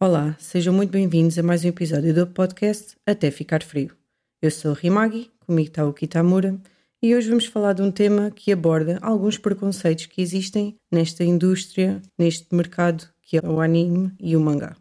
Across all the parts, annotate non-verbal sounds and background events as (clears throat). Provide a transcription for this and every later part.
Olá, sejam muito bem-vindos a mais um episódio do podcast Até Ficar Frio. Eu sou a Rimagi, comigo está o Kitamura, e hoje vamos falar de um tema que aborda alguns preconceitos que existem nesta indústria, neste mercado que é o anime e o mangá.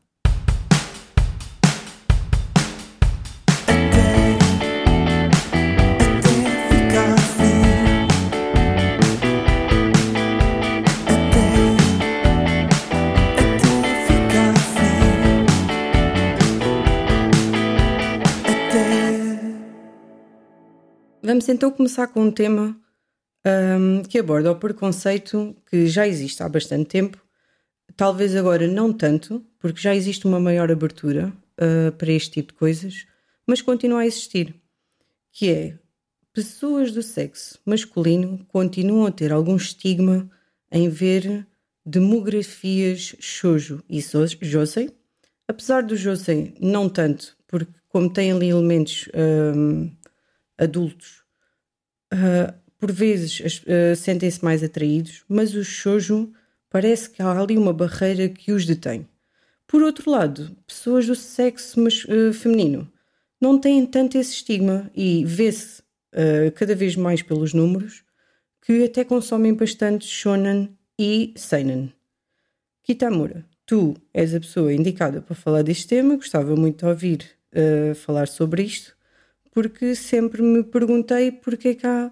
Vamos então começar com um tema um, que aborda o preconceito que já existe há bastante tempo, talvez agora não tanto, porque já existe uma maior abertura uh, para este tipo de coisas, mas continua a existir, que é pessoas do sexo masculino continuam a ter algum estigma em ver demografias shoujo e josei, apesar do josei não tanto, porque como tem ali elementos um, adultos uh, por vezes uh, sentem-se mais atraídos, mas o shoujo parece que há ali uma barreira que os detém. Por outro lado, pessoas do sexo mas, uh, feminino não têm tanto esse estigma e vê-se cada vez mais pelos números que até consomem bastante shonen e seinen. Kitamura, tu és a pessoa indicada para falar deste tema, gostava muito de ouvir falar sobre isto porque sempre me perguntei porque é que há,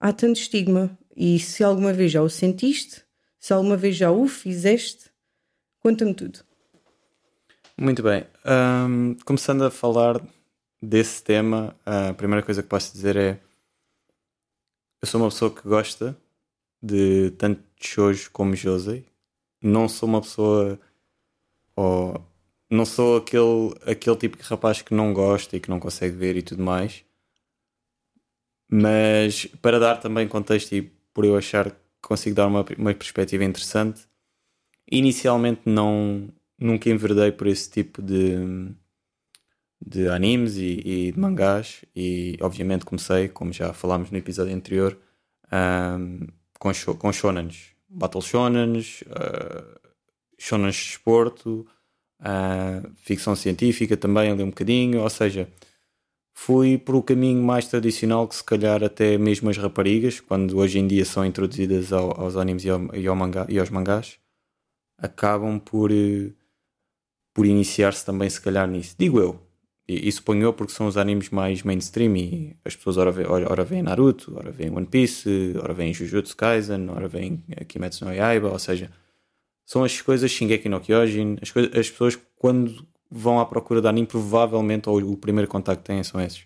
há tanto estigma e se alguma vez já o sentiste, se alguma vez já o fizeste, conta-me tudo. Muito bem. Um, começando a falar desse tema, a primeira coisa que posso dizer é eu sou uma pessoa que gosta de tanto shoujo como josei. Não sou uma pessoa ou não sou aquele, aquele tipo de rapaz que não gosta e que não consegue ver e tudo mais. Mas para dar também contexto e por eu achar que consigo dar uma, uma perspectiva interessante, inicialmente não nunca enverdei por esse tipo de, de animes e, e de mangás e obviamente comecei, como já falámos no episódio anterior, um, com, com shonens, battle shonens, uh, shonens de esporto, uh, ficção científica também ali um bocadinho, ou seja, fui por o caminho mais tradicional que se calhar até mesmo as raparigas, quando hoje em dia são introduzidas ao, aos animes e, ao, e, ao e aos mangás, acabam por, uh, por iniciar-se também se calhar nisso. Digo eu, e, e suponho eu porque são os animes mais mainstream e as pessoas ora, ora, ora veem Naruto, ora veem One Piece, ora veem Jujutsu Kaisen, ora veem Kimetsu no Yaiba, ou seja, são as coisas Shingeki no Kyojin, as, coisas, as pessoas quando vão à procura de anime, provavelmente, ou o primeiro contacto que têm são esses.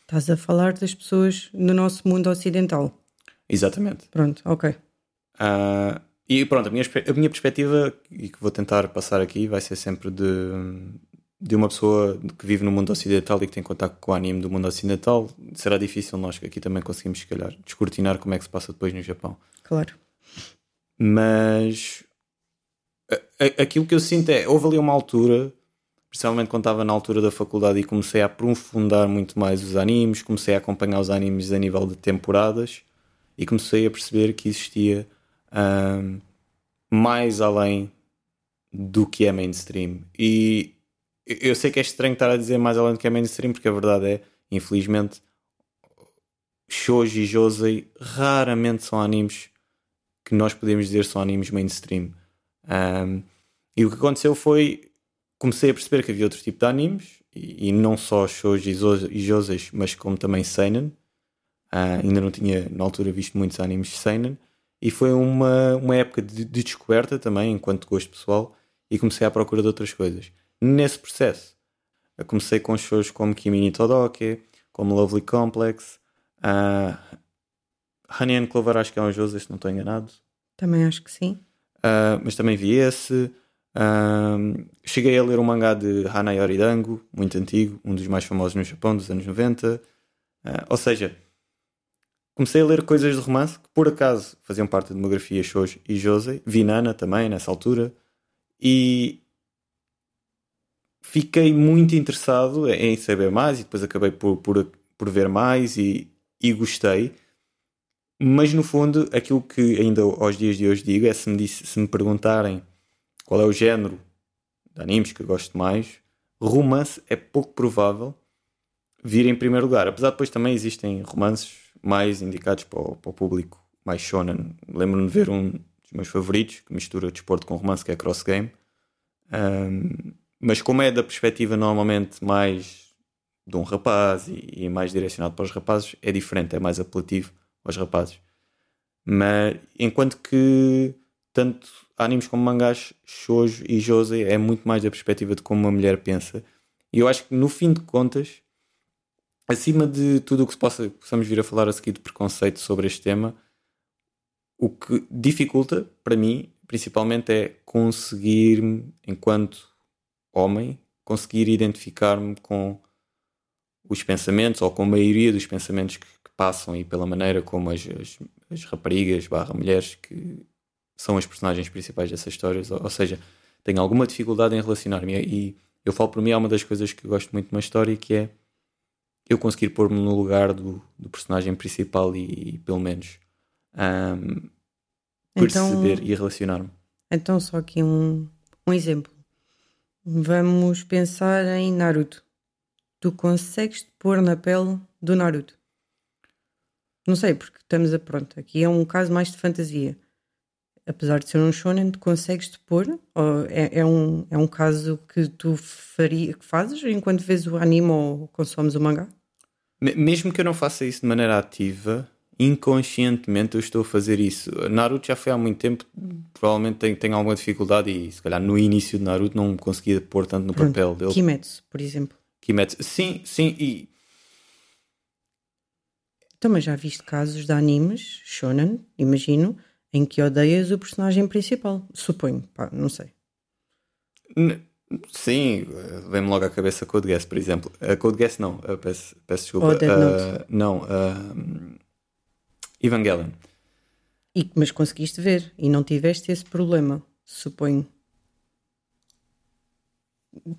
Estás a falar das pessoas no nosso mundo ocidental. Exatamente. Pronto, ok. Uh, e pronto, a minha, a minha perspectiva, e que vou tentar passar aqui, vai ser sempre de, de uma pessoa que vive no mundo ocidental e que tem contato com o anime do mundo ocidental. Será difícil nós que aqui também conseguimos, se calhar, descortinar como é que se passa depois no Japão. Claro. Mas aquilo que eu sinto é, houve ali uma altura, principalmente quando estava na altura da faculdade e comecei a aprofundar muito mais os animes, comecei a acompanhar os animes a nível de temporadas e comecei a perceber que existia um, mais além do que é mainstream. E eu sei que é estranho estar a dizer mais além do que é mainstream, porque a verdade é, infelizmente, Shoujo e Josei raramente são animes que nós podemos dizer são animes mainstream. Um, e o que aconteceu foi comecei a perceber que havia outro tipo de animes e, e não só shows e josei, mas como também seinen. Uh, ainda não tinha na altura visto muitos animes seinen e foi uma, uma época de, de, descoberta também enquanto gosto pessoal e comecei à procura de outras coisas. Nesse processo, comecei com shows como Kimi Todoke, como Lovely Complex, uh, Honey and Clover acho que é um josei, se não estou enganado. Também acho que sim uh, mas também vi esse. Uh, cheguei a ler um mangá de Hanayori Dango, muito antigo, um dos mais famosos no Japão, dos anos 90. Uh, ah, ou seja, comecei a ler coisas de romance que por acaso faziam parte da demografia Shoujo e Josei. Vi Nana também nessa altura. E fiquei muito interessado em saber mais e depois acabei por, por, por ver mais e, e gostei. Mas no fundo, aquilo que ainda aos dias de hoje digo é se me, disse, se me perguntarem qual é o género de animes que gosto mais, romance é pouco provável vir em primeiro lugar. Apesar de depois também existem romances mais indicados para o, para o público mais shonen. Lembro-me de ver um dos meus favoritos que mistura desporto com romance, que é Cross Game. Um, mas como é da perspectiva normalmente mais de um rapaz e, e, mais direcionado para os rapazes, é diferente, é mais apelativo aos rapazes. Mas enquanto que tanto animes como mangás, shoujo e josei é muito mais da perspectiva de como uma mulher pensa. E eu acho que no fim de contas, acima de tudo o que se possa, possamos vir a falar a seguir de preconceito sobre este tema, o que dificulta para mim, principalmente, é conseguir, enquanto homem, conseguir identificar-me com os pensamentos ou com a maioria dos pensamentos que passam e pela maneira como as, as, as raparigas barra mulheres que são as personagens principais dessas histórias, ou, ou seja, tenho alguma dificuldade em relacionar-me e eu falo por mim, é uma das coisas que eu gosto muito de uma história que é eu conseguir pôr-me no lugar do, do, personagem principal e, e pelo menos um, perceber então, e relacionar-me. Então, só aqui um, um exemplo. Vamos pensar em Naruto. Tu consegues te pôr na pele do Naruto? Não sei, porque estamos a pronto. Aqui é um caso mais de fantasia. Apesar de ser um shonen, tu consegues te é, é, um, é um caso que tu faria, que fazes enquanto vês o anime ou consomes o mangá? Mesmo que eu não faça isso de maneira ativa, inconscientemente eu estou a fazer isso. Naruto já foi há muito tempo, provavelmente tenho, tenho alguma dificuldade e se calhar no início de Naruto não conseguia pôr tanto no Pronto. papel dele. Kimetsu, por exemplo. Kimetsu, sim, sim, e. Também já viste casos de animes, shonen, imagino, em que odeias o personagem principal. Suponho, pá, não sei. N sim, vem-me logo à cabeça Code Geass, por exemplo. A Code Geass não, peço, peço desculpa. Uh, não, uh, Evangelion. E, mas conseguiste ver e não tiveste esse problema, suponho.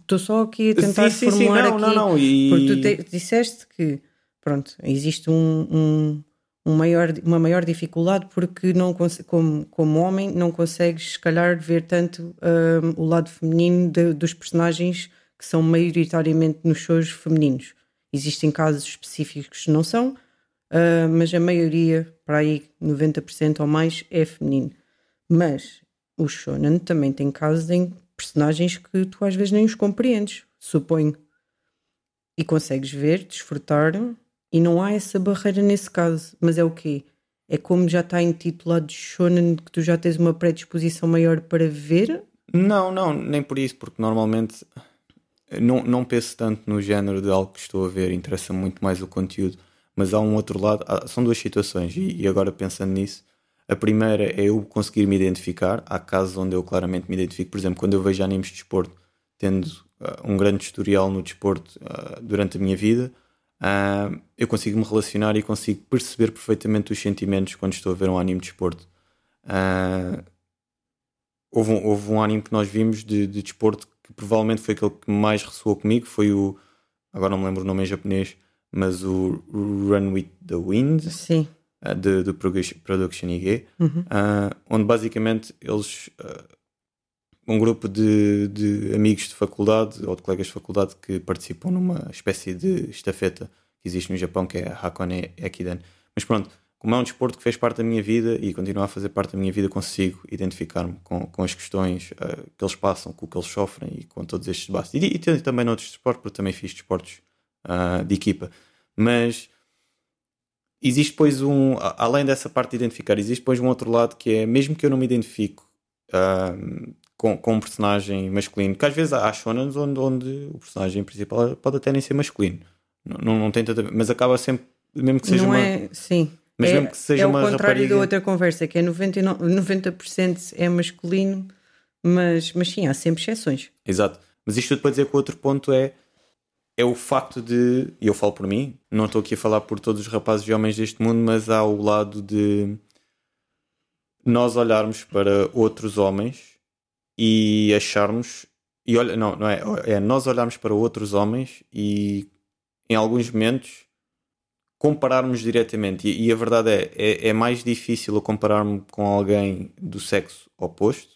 Estou só aqui a tentar sim, sim, formular sim, não, aqui. Não, não, e... Porque tu te, disseste que pronto, existe um, um, um, maior, uma maior dificuldade porque não como, como homem não consegues se calhar ver tanto um, o lado feminino de, dos personagens que são maioritariamente nos shows femininos. Existem casos específicos que não são, uh, mas a maioria, para aí 90% ou mais, é feminino. Mas o shonen também tem casos em personagens que tu às vezes nem os compreendes, suponho. E consegues ver, desfrutar, e não há essa barreira nesse caso. Mas é o quê? É como já está intitulado shonen que tu já tens uma predisposição maior para ver? Não, não, nem por isso, porque normalmente não, não penso tanto no género de algo que estou a ver, interessa muito mais o conteúdo. Mas há um outro lado, são duas situações, e, e agora pensando nisso, a primeira é eu conseguir me identificar. Há casos onde eu claramente me identifico, por exemplo, quando eu vejo animes de desporto, tendo uh, um grande historial no desporto uh, durante a minha vida, uh, eu consigo me relacionar e consigo perceber perfeitamente os sentimentos quando estou a ver um anime de desporto. houve, um, houve um anime que nós vimos de, de desporto que provavelmente foi aquele que mais ressoou comigo, foi o. Agora não me lembro o nome em japonês, mas o Run with the Wind Sim. Uh, de, de Production IG, uhum. uh, onde basicamente eles, uh, um grupo de, de amigos de faculdade ou de colegas de faculdade que participam numa espécie de estafeta que existe no Japão, que é a Hakone Ekiden. Mas pronto, como é um desporto que fez parte da minha vida e continua a fazer parte da minha vida, consigo identificar-me com, com as questões uh, que eles passam, com o que eles sofrem e com todos estes debates. E, e, e também noutros desportos, porque também fiz desportos uh, de equipa. Mas existe depois um, além dessa parte de identificar, existe depois um outro lado que é, mesmo que eu não me identifico uh, com, com um personagem masculino, que às vezes há shonens onde, onde o personagem principal pode até nem ser masculino, não, não, não tem tanta, mas acaba sempre, mesmo que seja não uma... É, sim. Mas é, mesmo que seja é o contrário rapariga... da outra conversa, que é 99, 90% é masculino, mas, mas sim, há sempre exceções. Exato. Mas isto tudo para dizer que o outro ponto é é o facto de, e eu falo por mim, não estou aqui a falar por todos os rapazes e homens deste mundo, mas há o lado de nós olharmos para outros homens e acharmos, e olha, não, não é, é nós olharmos para outros homens e em alguns momentos compararmos diretamente. E, e a verdade é, é, é mais difícil eu comparar-me com alguém do sexo oposto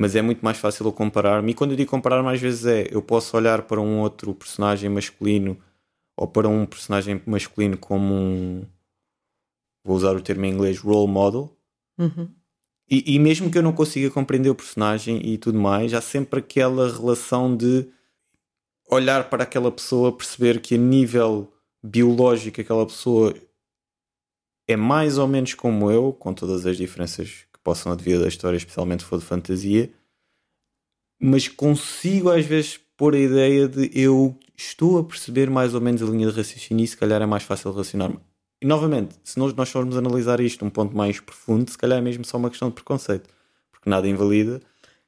mas é muito mais fácil eu comparar-me. E quando eu digo comparar, mais vezes é eu posso olhar para um outro personagem masculino ou para um personagem masculino como um. Vou usar o termo em inglês, role model. Uhum. E, e, mesmo que eu não consiga compreender o personagem e tudo mais, há sempre aquela relação de olhar para aquela pessoa, perceber que a nível biológico aquela pessoa é mais ou menos como eu, com todas as diferenças que possam advir da história, especialmente se for de fantasia, mas consigo às vezes pôr a ideia de eu estou a perceber mais ou menos a linha de raciocínio e se calhar é mais fácil relacionar-me. E novamente, se nós, nós formos analisar isto um ponto mais profundo, se calhar é mesmo só uma questão de preconceito, porque nada invalida.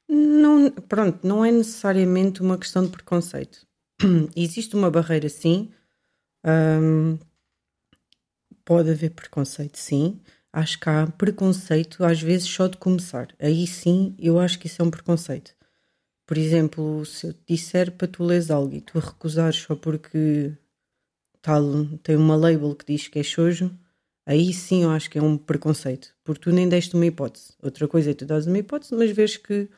Não, pronto, não é necessariamente uma questão de preconceito. (clears throat) Existe uma barreira, sim. Pode haver preconceito, sim. Acho que há preconceito, às vezes, só de começar. Aí sim, eu acho que isso é um preconceito. Por exemplo, se eu te disser para tu leres algo e tu recusares só porque tal, tem uma label que diz que é shoujo, aí sim eu acho que é um preconceito. Porque tu nem deste uma hipótese. Outra coisa é tu dás uma hipótese, mas vês que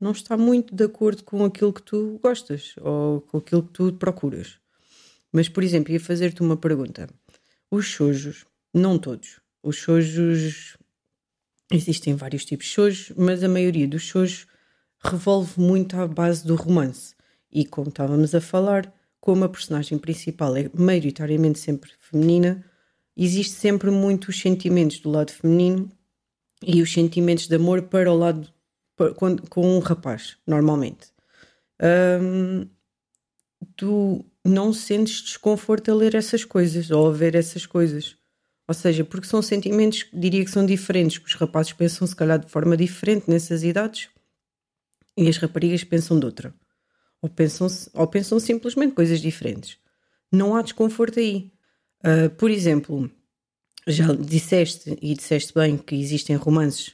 não está muito de acordo com aquilo que tu gostas ou com aquilo que tu procuras. Mas, por exemplo, ia fazer-te uma pergunta. Os shoujos, não todos, os shoujos existem vários tipos de shoujos, mas a maioria dos shoujos revolve muito à base do romance. E como estávamos a falar, como a personagem principal é maioritariamente sempre feminina, existe sempre muito os sentimentos do lado feminino e os sentimentos de amor para o lado com, com um rapaz, normalmente. Tu não sentes desconforto a ler essas coisas ou a ver essas coisas. Ou seja, porque são sentimentos, diria que são diferentes, que os rapazes pensam se calhar de forma diferente nessas idades e as raparigas pensam de outra. Ou pensam, ou pensam simplesmente coisas diferentes. Não há desconforto aí. Uh, por exemplo, já disseste e disseste bem que existem romances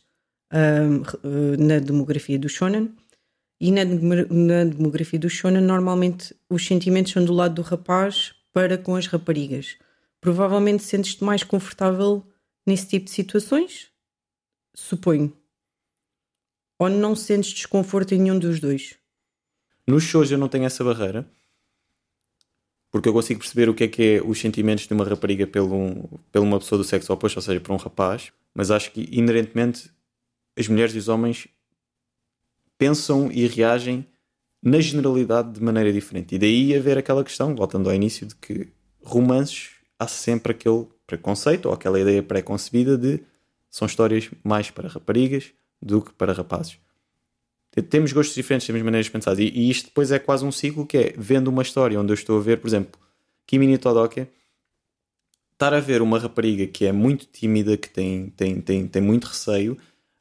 uh, na demografia do shonen e na, na demografia do shonen, normalmente os sentimentos são do lado do rapaz para com as raparigas. Provavelmente sentes-te mais confortável nesse tipo de situações? Suponho. Ou não sentes desconforto em nenhum dos dois? Nos shows eu não tenho essa barreira. Porque eu consigo perceber o que é que é os sentimentos de uma rapariga pelo, pelo uma pessoa do sexo oposto, ou seja, por um rapaz. Mas acho que inerentemente as mulheres e os homens pensam e reagem na generalidade de maneira diferente. E daí haver aquela questão, voltando ao início, de que romances há sempre aquele preconceito ou aquela ideia pré-concebida de são histórias mais para raparigas do que para rapazes. Temos gostos diferentes, temos maneiras de pensar. E, e isto depois é quase um ciclo que é vendo uma história onde eu estou a ver, por exemplo, Kimi ni Todoke, estar a ver uma rapariga que é muito tímida, que tem, tem, tem, tem muito receio,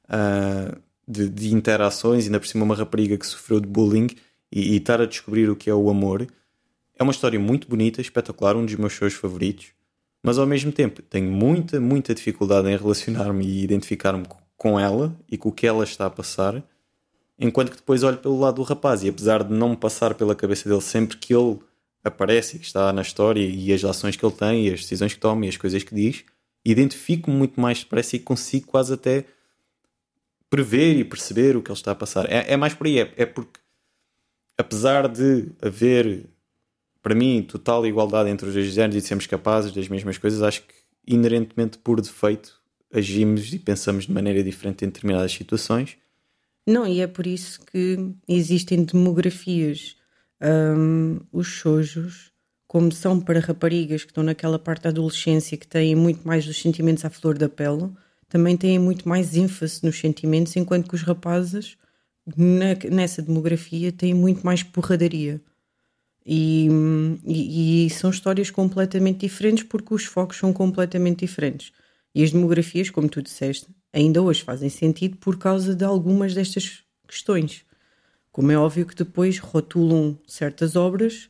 uh, de, de, interações, ainda por cima uma rapariga que sofreu de bullying e, e estar a descobrir o que é o amor. É uma história muito bonita, espetacular, um dos meus shows favoritos, mas ao mesmo tempo tenho muita, muita dificuldade em relacionar-me e identificar-me com ela e com o que ela está a passar, enquanto que depois olho pelo lado do rapaz e apesar de não me passar pela cabeça dele sempre que ele aparece e que está na história e as ações que ele tem e as decisões que toma e as coisas que diz, identifico-me muito mais depressa e consigo quase até prever e perceber o que ele está a passar. É, é mais por aí, é, é porque apesar de haver para mim total igualdade entre os dois géneros e de sermos capazes das mesmas coisas, acho que inerentemente por defeito agimos e pensamos de maneira diferente em determinadas situações. Não, e é por isso que existem demografias. Um, os shojos, como são para raparigas que estão naquela parte da adolescência que têm muito mais dos sentimentos à flor da pele, também têm muito mais ênfase nos sentimentos, enquanto que os rapazes na, nessa demografia têm muito mais porradaria. E, e, e, são histórias completamente diferentes porque os focos são completamente diferentes. E as demografias, como tu disseste, ainda hoje fazem sentido por causa de algumas destas questões. Como é óbvio que depois rotulam certas obras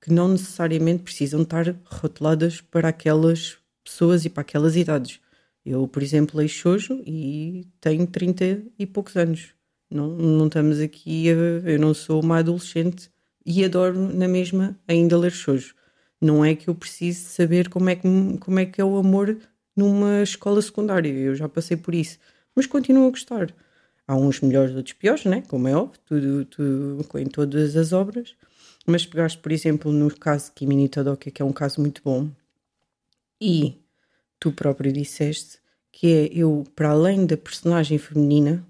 que não necessariamente precisam estar rotuladas para aquelas pessoas e para aquelas idades. Eu, por exemplo, leio Shoujo e tenho 30 e poucos anos. Não, não estamos aqui, a, eu não sou uma adolescente e adoro na mesma ainda ler Shoujo. Não é que eu precise saber como é que, como é, que é o amor numa escola secundária. Eu já passei por isso. Mas continuo a gostar. Há uns melhores, outros piores, né? como é óbvio, tudo, tudo, em todas as obras. Mas pegaste, por exemplo, no caso de Kimi Todoka, que é um caso muito bom, e tu próprio disseste que é eu, para além da personagem feminina,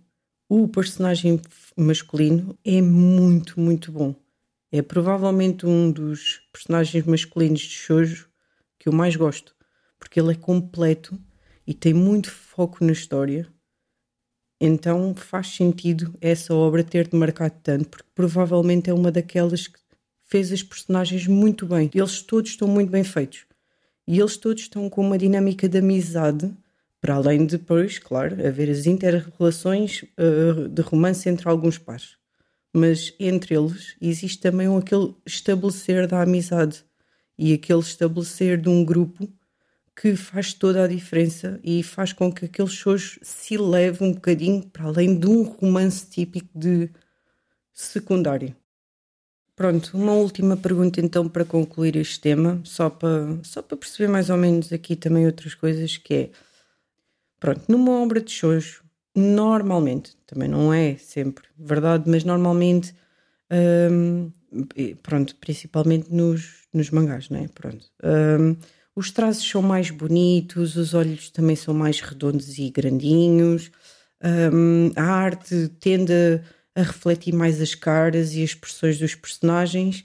o personagem masculino é muito, muito bom. É provavelmente um dos personagens masculinos de shoujo que eu mais gosto, porque ele é completo e tem muito foco na história. Então faz sentido essa obra ter-te marcado tanto, porque provavelmente é uma daquelas que fez as personagens muito bem. Eles todos estão muito bem feitos. E eles todos estão com uma dinâmica de amizade, para além de depois, claro, haver as inter-relações uh, de romance entre alguns pares. Mas entre eles existe também aquele estabelecer da amizade e aquele estabelecer de um grupo que faz toda a diferença e faz com que aqueles shows se leve um bocadinho para além de um romance típico de secundário. Pronto, uma última pergunta então para concluir este tema, só para, só para perceber mais ou menos aqui também outras coisas, que é, pronto, numa obra de shoujo, normalmente, também não é sempre verdade, mas normalmente, hum, pronto, principalmente nos, nos mangás, né? Pronto. Hum, os traços são mais bonitos, os olhos também são mais redondos e grandinhos, hum, a arte tende a a refletir mais as caras e as expressões dos personagens,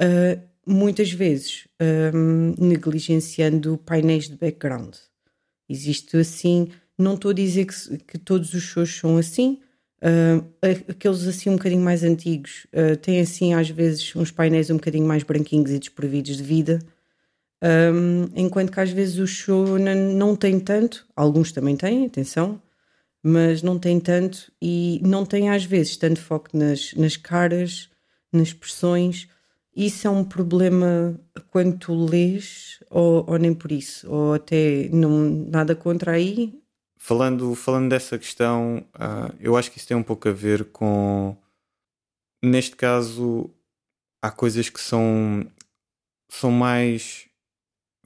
uh, muitas vezes um, negligenciando painéis de background. Existe assim, não estou a dizer que, que todos os shows são assim, uh, aqueles assim um bocadinho mais antigos uh, têm assim às vezes uns painéis um bocadinho mais branquinhos e desprovidos de vida. Um, enquanto que às vezes o show não, não tem tanto, alguns também têm, atenção, mas não tem tanto e não tem às vezes tanto foco nas, nas caras, nas expressões. Isso é um problema quando tu lês, ou, ou nem por isso, ou até não, nada contra aí. Falando, falando dessa questão, uh, eu acho que isso tem um pouco a ver com. Neste caso, há coisas que são, são mais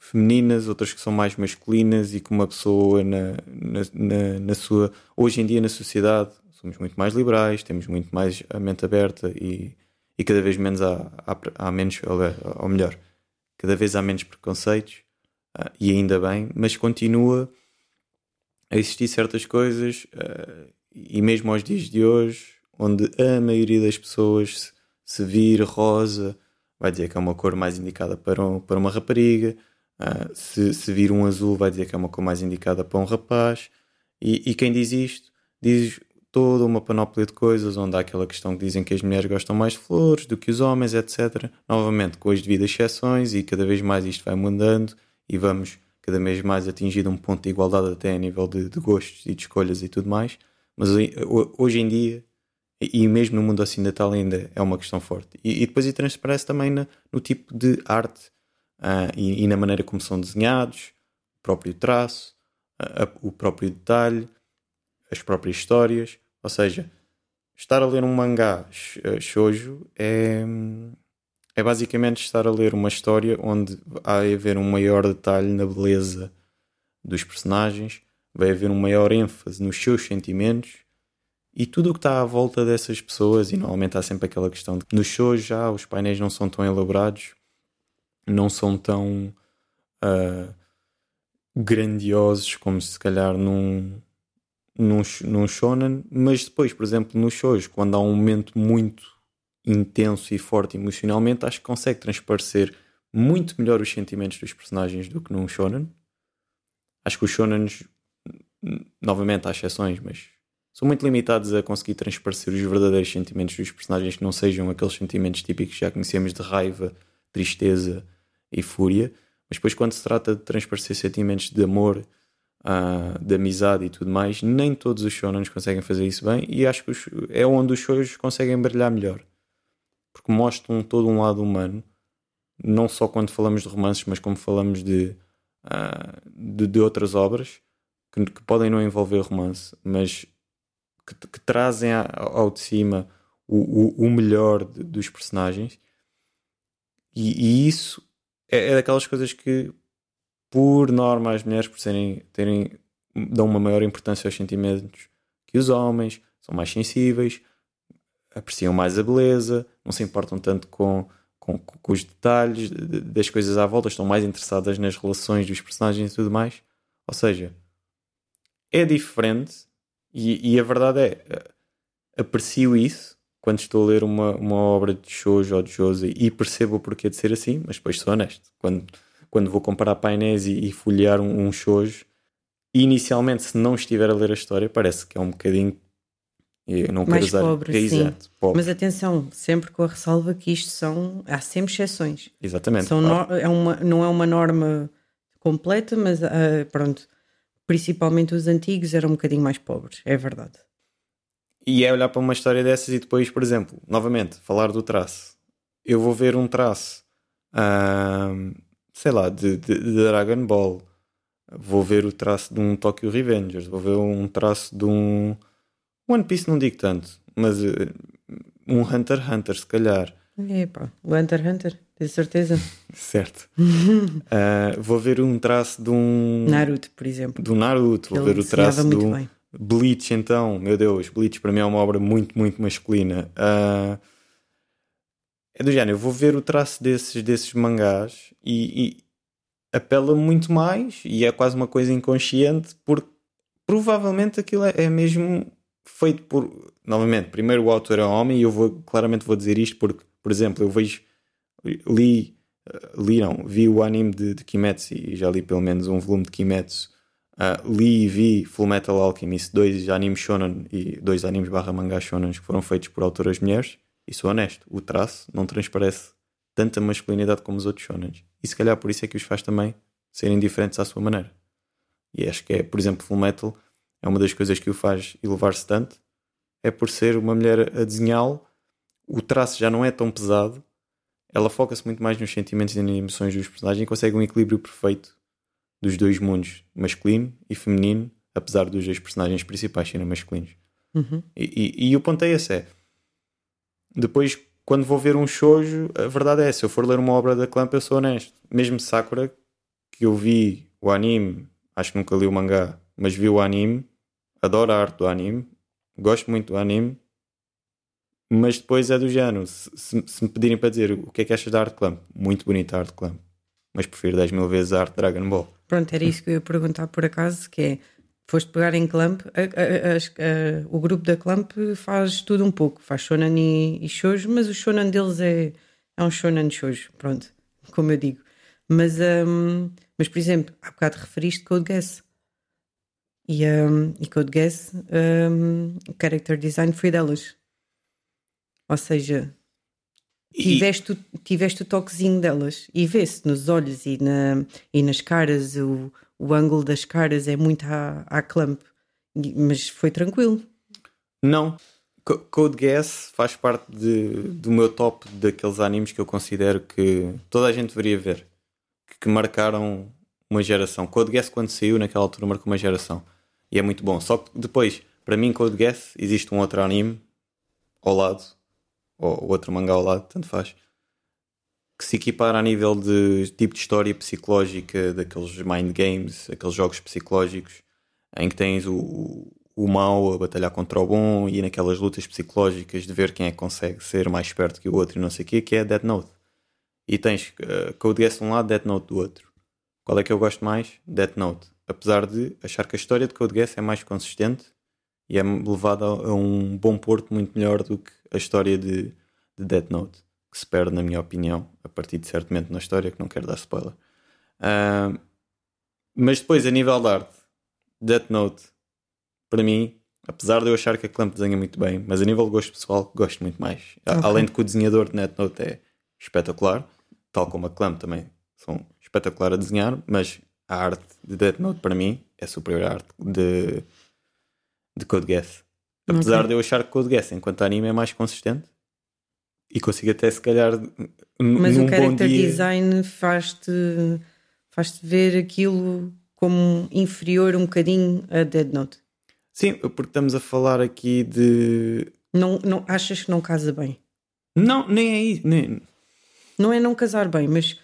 femininas, outras que são mais masculinas e que uma pessoa na, na, na, na, sua hoje em dia na sociedade somos muito mais liberais, temos muito mais a mente aberta e, e cada vez menos há, há, há menos, ou melhor, cada vez há menos preconceitos uh, e ainda bem, mas continua a existir certas coisas uh, e mesmo aos dias de hoje, onde a maioria das pessoas se, se vir rosa vai dizer que é uma cor mais indicada para, um, para uma rapariga, Uh, se, se vir um azul, vai dizer que é uma cor mais indicada para um rapaz. E, e, quem diz isto diz toda uma panóplia de coisas, onde há aquela questão que dizem que as mulheres gostam mais de flores do que os homens, etc. Novamente, com as devidas exceções, e cada vez mais isto vai mudando e vamos cada vez mais atingir um ponto de igualdade até a nível de, de gostos e de escolhas e tudo mais. Mas hoje em dia, e mesmo no mundo ocidental ainda é uma questão forte. E, e depois isso transparece também no, no tipo de arte uh, e, e, na maneira como são desenhados, o próprio traço, uh, o próprio detalhe, as próprias histórias. Ou seja, estar a ler um mangá shoujo é, é basicamente estar a ler uma história onde vai haver um maior detalhe na beleza dos personagens, vai haver um maior ênfase nos seus sentimentos e tudo o que está à volta dessas pessoas, e normalmente há sempre aquela questão de nos shows já os painéis não são tão elaborados, não são tão uh, grandiosos como se calhar num, num, num shonen, mas depois, por exemplo, nos shows, quando há um momento muito intenso e forte emocionalmente, acho que consegue transparecer muito melhor os sentimentos dos personagens do que num shonen. Acho que os shonens, novamente há exceções, mas são muito limitados a conseguir transparecer os verdadeiros sentimentos dos personagens que não sejam aqueles sentimentos típicos que já conhecemos de raiva, tristeza e fúria, mas depois quando se trata de transparecer sentimentos de amor, uh, de amizade e tudo mais, nem todos os shonens conseguem fazer isso bem e acho que os, é onde os shows conseguem brilhar melhor. Porque mostram todo um lado humano, não só quando falamos de romances, mas como falamos de, uh, de, de, outras obras que, que, podem não envolver romance, mas que, que trazem ao de cima o, o, o melhor de, dos personagens. E, e, isso é, é daquelas coisas que, por norma, as mulheres, por serem, terem, dão uma maior importância aos sentimentos que os homens, são mais sensíveis, apreciam mais a beleza, não se importam tanto com, com, com os detalhes das coisas à volta, estão mais interessadas nas relações dos personagens e tudo mais. Ou seja, é diferente e, e a verdade é, eh, aprecio isso quando estou a ler uma, uma obra de shoujo ou de jose e percebo o porquê de ser assim, mas depois sou honesto. Quando, quando vou comparar painéis e, e folhear um, um shoujo, inicialmente, se não estiver a ler a história, parece que é um bocadinho. Eu não Mais usar. pobre, é, sim. exato, pobre. Mas atenção, sempre com a ressalva que isto são. Há sempre exceções. Exatamente. São claro. no- é uma, não é uma norma completa, mas ah, pronto. Principalmente os antigos eram um bocadinho mais pobres, é verdade. E é olhar para uma história dessas e depois, por exemplo, novamente, falar do traço. Eu vou ver um traço, sei lá, de, de, de Dragon Ball. Vou ver o traço de um Tokyo Revengers. Vou ver um traço de um One Piece, não digo tanto, mas eh, um Hunter x Hunter, se calhar. Epá, o Hunter x Hunter, tenho certeza. (laughs) Certo. Ah, vou ver um traço de um Naruto, por exemplo. do Naruto. Vou Ele ver o traço do bem. Bleach, então, meu Deus, Bleach para mim é uma obra muito, muito masculina. Ah, é do género, eu vou ver o traço desses, desses mangás e, e apela muito mais e é quase uma coisa inconsciente porque provavelmente aquilo é, é mesmo feito por. Novamente, primeiro o autor é homem e eu vou claramente vou dizer isto porque, por exemplo, eu vejo. Li, eh, li não, vi o anime de, de Kimetsu e já li pelo menos um volume de Kimetsu. Ah, li e vi Full Metal Alchemist, dois animes shonen e dois animes barra mangá shonen que foram feitos por autoras mulheres. E sou honesto, o traço não transparece tanta masculinidade como os outros shonens. E se calhar por isso é que os faz também serem diferentes à sua maneira. E acho que é, por exemplo, Full Metal é uma das coisas que o faz elevar-se tanto. É por ser uma mulher a desenhá-lo, o traço já não é tão pesado, ela foca-se muito mais nos sentimentos e nas emoções dos personagens e consegue um equilíbrio perfeito dos dois mundos, masculino e feminino, apesar dos dois personagens principais serem masculinos. Uhum. E, e- e o ponto é esse: é depois, quando vou ver um shoujo, a verdade é: se eu for ler uma obra da Clamp, eu sou honesto. Mesmo Sakura, que eu vi o anime, acho que nunca li o mangá, mas vi o anime, adoro a arte do anime, gosto muito do anime, mas depois é do género. Se, se- se me pedirem para dizer o que é que achas da arte Clamp, muito bonita a arte Clamp, mas prefiro 10 mil vezes a arte Dragon Ball. Pronto, era isso que eu ia perguntar por acaso, que é, foste pegar em Clamp, a- a- a- o grupo da Clamp faz tudo um pouco, faz shonen e, e shoujo, mas o shonen deles é, é um shonen shoujo, pronto, como eu digo. Mas, hum, mas por exemplo, há bocado referiste Code Geass. E, hum, e Code Geass, hum, o character design foi delas. Ou seja, E- tiveste, o- tiveste o toquezinho delas e vê-se nos olhos e, na, e nas caras, o, o ângulo das caras é muito à, à clamp, E- mas foi tranquilo. Não. Co- Code Geass faz parte de- do meu top daqueles animes que eu considero que toda a gente deveria ver. Que, que marcaram uma geração. Code Geass, quando saiu, naquela altura, marcou uma geração. E é muito bom. Só que depois, para mim, Code Geass, existe um outro anime ao lado, ou outro mangá ao lado, tanto faz, que se equipara a nível de tipo de história psicológica, daqueles mind games, aqueles jogos psicológicos, em que tens o, o mau a batalhar contra o bom e naquelas lutas psicológicas de ver quem é que consegue ser mais esperto que o outro e não sei o quê, que é Death Note. E tens uh, Code Geass de um lado, Death Note do outro. Qual é que eu gosto mais? Death Note. Apesar de achar que a história de Code Geass é mais consistente e é levada a, um bom porto muito melhor do que a história de, de Death Note, que se perde, na minha opinião, a partir de certo momento na história, que não quero dar spoiler. Ah, mas depois, a nível de arte, Death Note, para mim, apesar de eu achar que a Clamp desenha muito bem, mas a nível de gosto pessoal, gosto muito mais. A- Ok. Além de que o desenhador de Death Note é espetacular, tal como a Clamp também são espetacular a desenhar, mas a arte de Death Note, para mim, é superior à arte de, de Code Geass. Apesar Ok. de eu achar que Code Geass, enquanto anime, é mais consistente e consigo até, se calhar, Mas o character dia... design faz-te faz ver aquilo como inferior um bocadinho a Dead Note. Sim, porque estamos a falar aqui de... Não, não, achas que não casa bem? Não, nem é isso. Nem... Não é não casar bem, mas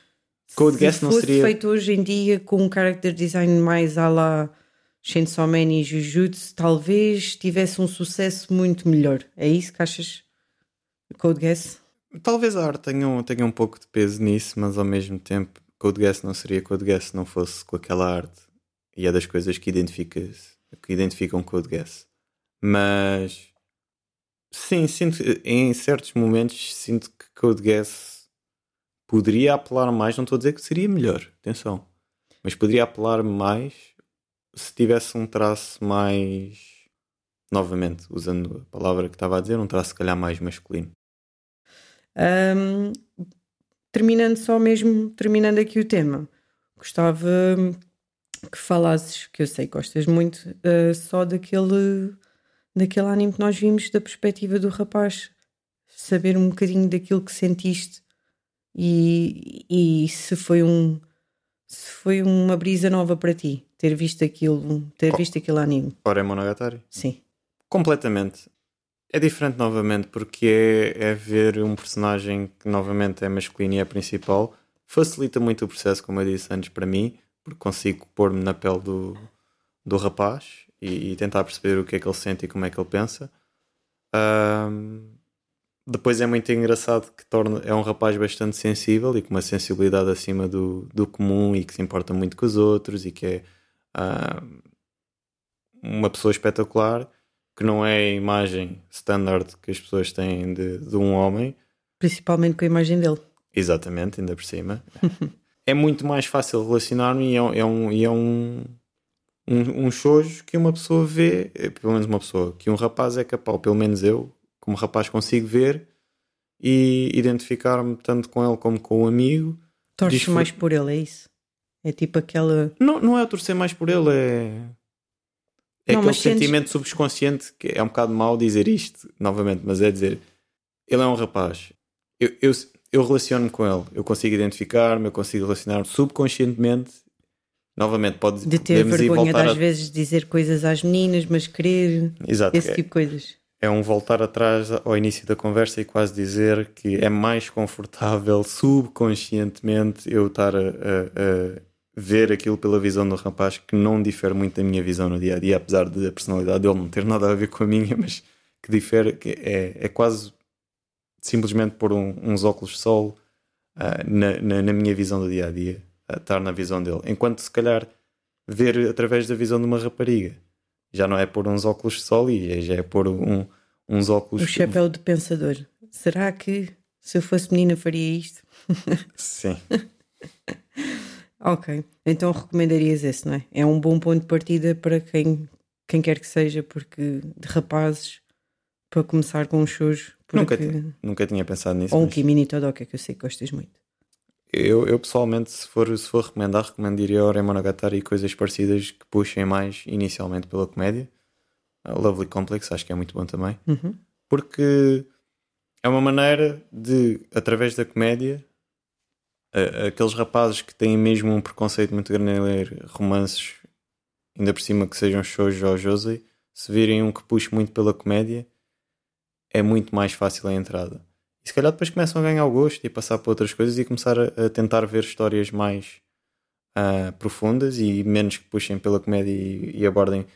Code se não fosse seria- feito hoje em dia com um character design mais à lá Chainsaw Man e Jujutsu talvez tivesse um sucesso muito melhor. É isso que achas? Code Geass? Talvez a arte tenha, um- tenha um pouco de peso nisso, mas ao mesmo tempo Code Geass não seria Code Geass se não fosse com aquela arte. E é das coisas que, identifica, que identificam Code Geass. Mas sim, sinto em certos momentos sinto que Code Geass poderia apelar mais, não estou a dizer que seria melhor, atenção, mas poderia apelar mais se tivesse um traço mais novamente, usando a palavra que estava a dizer, um traço se calhar mais masculino. Ahm, terminando só mesmo, terminando aqui o tema, gostava que falasses, que eu sei que gostas muito, ah, só daquele, daquele anime que nós vimos da perspectiva do rapaz, saber um bocadinho daquilo que sentiste e, e se foi um se foi uma brisa nova para ti ter visto aquilo, ter Oh. visto aquele anime. Ora é Monogatari? Sim. Completamente. É diferente novamente porque é, é ver um personagem que novamente é masculino e é principal. Facilita muito o processo, como eu disse antes, para mim, porque consigo pôr-me na pele do, do rapaz e, e tentar perceber o que é que ele sente e como é que ele pensa. Ahm, depois é muito engraçado que torna, é um rapaz bastante sensível e com uma sensibilidade acima do, do comum e que se importa muito com os outros e que é ahm, uma pessoa espetacular que não é a imagem standard que as pessoas têm de, de um homem, Principalmente com a imagem dele. exatamente, ainda por cima. é muito mais fácil relacionar-me e é, um- é um, e é um, um, um shoujo que uma pessoa vê, eh, pelo menos uma pessoa, que um rapaz é capaz, ou pelo menos eu, como rapaz, consigo ver e identificar-me tanto com ele como com o amigo. Torces Disfrute- mais por ele, é isso? É tipo aquela. Não, não é a torcer mais por ele, é. É Não, aquele mas sentes- sentimento subconsciente que é um bocado mau dizer isto novamente, mas é dizer ele é um rapaz. Eu, eu, eu relaciono-me com ele, eu consigo identificar-me, eu consigo relacionar-me subconscientemente. Novamente, pode De ter vergonha de às a- vezes dizer coisas às meninas, mas querer Exato, esse é, tipo de coisas. é um voltar atrás ao início da conversa e quase dizer que é mais confortável (laughs) subconscientemente eu estar a, a- a ver aquilo pela visão do rapaz que não difere muito da minha visão no dia a dia, apesar de a personalidade dele não ter nada a ver com a minha, (laughs) mas que difere, que é, é quase simplesmente pôr um- uns óculos de sol ah, na, na, na minha visão do dia a dia, a estar na visão dele. Enquanto se calhar ver através da visão de uma rapariga já não é pôr uns óculos de sol e já é pôr um, uns óculos. O chapéu de pensador. Será que se eu fosse menina faria isto? Sim, (laughs) Ok. Então recomendarias esse, não é? É um bom ponto de partida para quem, quem quer que seja, porque de rapazes, para começar com um shoujo, Nunca porque... nunca tinha pensado nisso. ou um mas Kimi ni Todoka, que eu sei que gostas muito. eu, eu pessoalmente, se for, se for recomendar, recomendaria Ore Monogatari e coisas parecidas que puxem mais inicialmente pela comédia. A Lovely Complex, acho que é muito bom também. Uhum. porque é uma maneira de, através da comédia, aqueles rapazes que têm mesmo um preconceito muito grande em ler romances, ainda por cima que sejam shoujo ou josei, se virem um que puxe muito pela comédia, é muito mais fácil a entrada. E se calhar depois começam a ganhar o gosto e passar para outras coisas e começar a, tentar ver histórias mais ah, profundas e menos que puxem pela comédia e, e abordem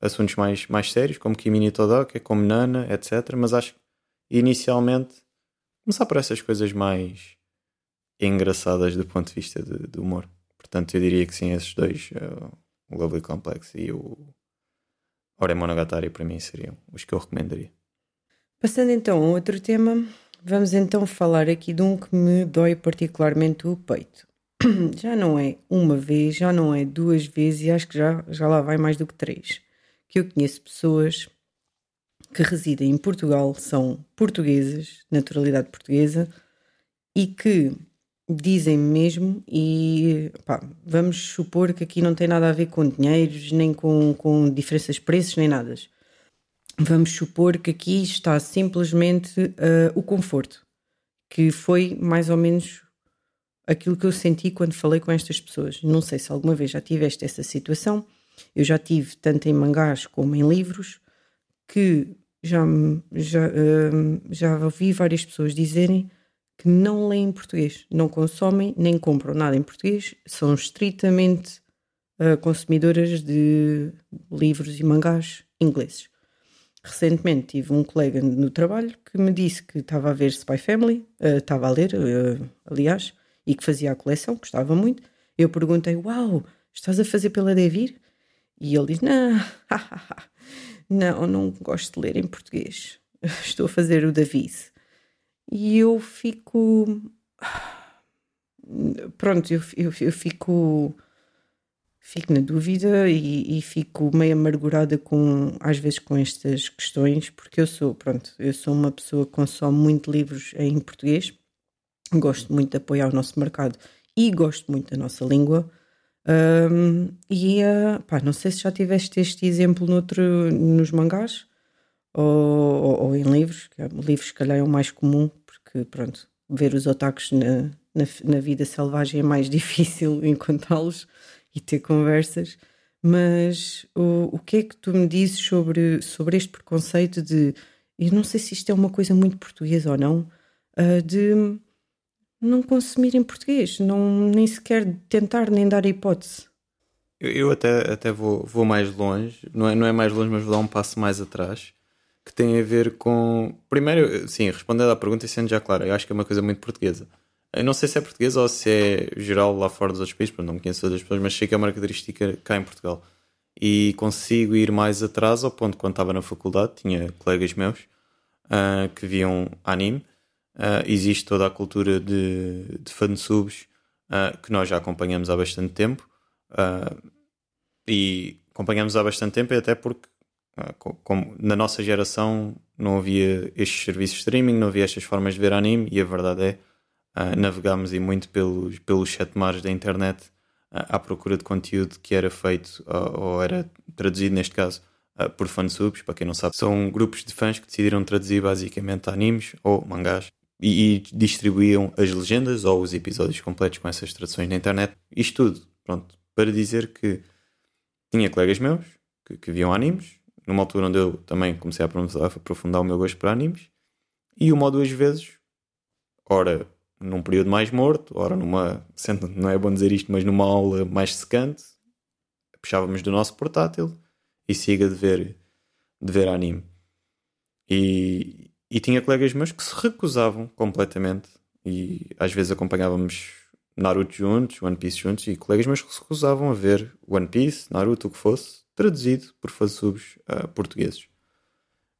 assuntos mais, mais sérios, como Kimi Todoka, como Nana, etc. Mas acho que inicialmente começar por essas coisas mais engraçadas do ponto de vista de, de humor. Portanto, eu diria que sim, esses dois, eh, o Lovely Complex e o Ore Monogatari, para mim seriam os que eu recomendaria. Passando então a outro tema, vamos então falar aqui de um que me dói particularmente o peito. (clears throat) Já não é uma vez, já não é duas vezes e acho que já, já lá vai mais do que três. Que eu conheço pessoas que residem em Portugal, são portuguesas, naturalidade portuguesa, e que dizem mesmo, e pá, vamos supor que aqui não tem nada a ver com dinheiros, nem com, com diferenças de preços, nem nada. Vamos supor que aqui está simplesmente ah, o conforto, que foi mais ou menos aquilo que eu senti quando falei com estas pessoas. Não sei se alguma vez já tiveste essa situação. Eu já tive tanto em mangás como em livros que já, já, ah, já ouvi várias pessoas dizerem que não leem em português, não consomem nem compram nada em português, são estritamente uh, consumidoras de livros e mangás ingleses. Recentemente tive um colega no trabalho que me disse que estava a ver Spy Family, uh, estava a ler, uh, aliás, e que fazia a coleção, gostava muito. Eu perguntei: Uau, estás a fazer pela Devir? E ele disse: Não, (laughs) não, não gosto de ler em português. (laughs) Estou a fazer o David. E eu fico. Pronto, eu, eu, eu fico fico na dúvida e, e, fico meio amargurada com às vezes com estas questões porque eu sou pronto eu sou uma pessoa que consome muito livros em português gosto muito de apoiar o nosso mercado e gosto muito da nossa língua um, e uh, pá, não sei se já tiveste este exemplo noutro, nos mangás ou, ou, ou, em livros que é, livros se calhar é o mais comum porque pronto ver os otakus na, na, na vida selvagem é mais (laughs) difícil encontrá-los e ter conversas. Mas o, o que é que tu me dizes sobre, sobre este preconceito de. Eu não sei se isto é uma coisa muito portuguesa ou não, uh, de não consumir em português, não, nem sequer tentar nem dar a hipótese. Eu, eu até, até vou, vou mais longe, não é, não é mais longe, mas vou dar um passo mais atrás, que tem a ver com. Primeiro, sim, respondendo à pergunta e sendo já claro, eu acho que é uma coisa muito portuguesa. Eu não sei se é português ou se é geral lá fora dos outros países, porque não conheço outras pessoas, mas sei que é uma característica cá em Portugal. E consigo ir mais atrás ao ponto quando estava na faculdade, tinha colegas meus uh, que viam anime. Uh, existe toda a cultura de, de fansubs uh, que nós já acompanhamos há bastante tempo. e acompanhamos há bastante tempo, até porque como na nossa geração não havia estes serviços de streaming, não havia estas formas de ver anime, e a verdade é Uh, navegámos e muito pelos, pelos sete mares da internet uh, à procura de conteúdo que era feito uh, ou era traduzido, neste caso, por fansubs. Para quem não sabe, são grupos de fãs que decidiram traduzir basicamente animes ou mangás e, e distribuíam as legendas ou os episódios completos com essas traduções na internet. Isto tudo, pronto, para dizer que tinha colegas meus que, que viam animes, numa altura onde eu também comecei a aprofundar o meu gosto para animes, e uma ou duas vezes, ora num período mais morto, ora numa, (laughs) não é bom dizer isto, mas numa aula mais secante, puxávamos do nosso portátil e siga de ver, de ver anime. E, e tinha colegas meus que se recusavam completamente e às vezes acompanhávamos Naruto juntos, One Piece juntos e colegas meus que se recusavam a ver One Piece, Naruto, o que fosse, traduzido por fansubs uh, portugueses.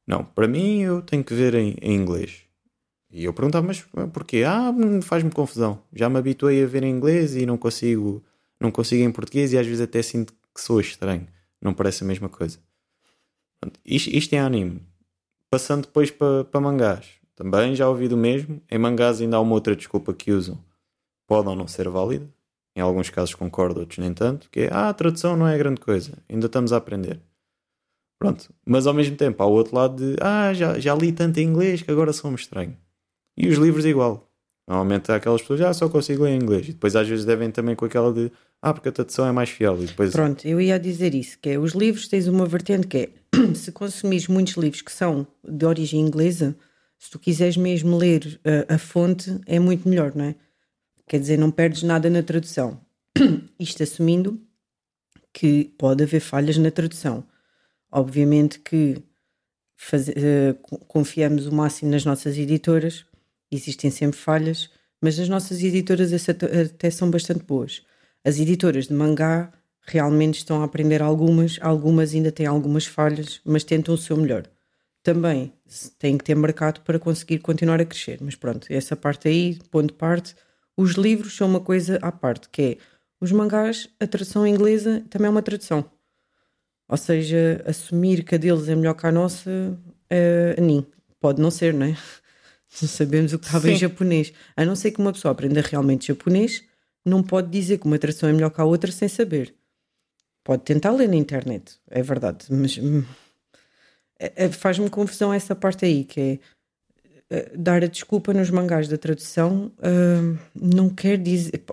Não, para mim eu tenho que ver em, em inglês. E eu perguntava, mas porquê? Ah, faz-me confusão. Já me habituei a ver em inglês e não consigo, não consigo em português e às vezes até sinto que sou estranho. Não parece a mesma coisa. Isto, isto é anime. Passando depois para, para mangás. Também já ouvi do mesmo. Em mangás ainda há uma outra desculpa que usam. Pode ou não ser válida. Em alguns casos concordo, outros nem tanto. Que é, ah, a tradução não é grande coisa. Ainda estamos a aprender. Pronto. Mas ao mesmo tempo há o outro lado de, ah, já, já li tanto em inglês que agora sou-me estranho. E os livros igual. Normalmente há aquelas pessoas, ah, só consigo ler em inglês. E depois às vezes devem também com aquela de, ah, porque a tradução é mais fiel. E depois... Pronto, eu ia dizer isso, que é, os livros tens uma vertente que é, (clears throat) se consumires muitos livros que são de origem inglesa, se tu quiseres mesmo ler a, a fonte, é muito melhor, não é? Quer dizer, não perdes nada na tradução. (clears throat) Isto assumindo que pode haver falhas na tradução. Obviamente que faz, uh, confiamos o máximo nas nossas editoras existem sempre falhas, mas as nossas editoras até são bastante boas. As editoras de mangá realmente estão a aprender algumas, algumas ainda têm algumas falhas, mas tentam o seu melhor. Também têm que ter mercado para conseguir continuar a crescer, mas pronto, essa parte aí, ponto de parte. Os livros são uma coisa à parte, que é os mangás, a tradução inglesa também é uma tradução. Ou seja, assumir que a deles é melhor que a nossa, é, nem. Pode não ser, não é? (laughs) sabemos o que estava Sim. em japonês. A não ser que uma pessoa aprenda realmente japonês, não pode dizer que uma tradução é melhor que a outra sem saber. Pode tentar ler na internet, é verdade, mas hum, é, é, faz-me confusão essa parte aí, que é dar a desculpa nos mangás da tradução uh, não quer dizer.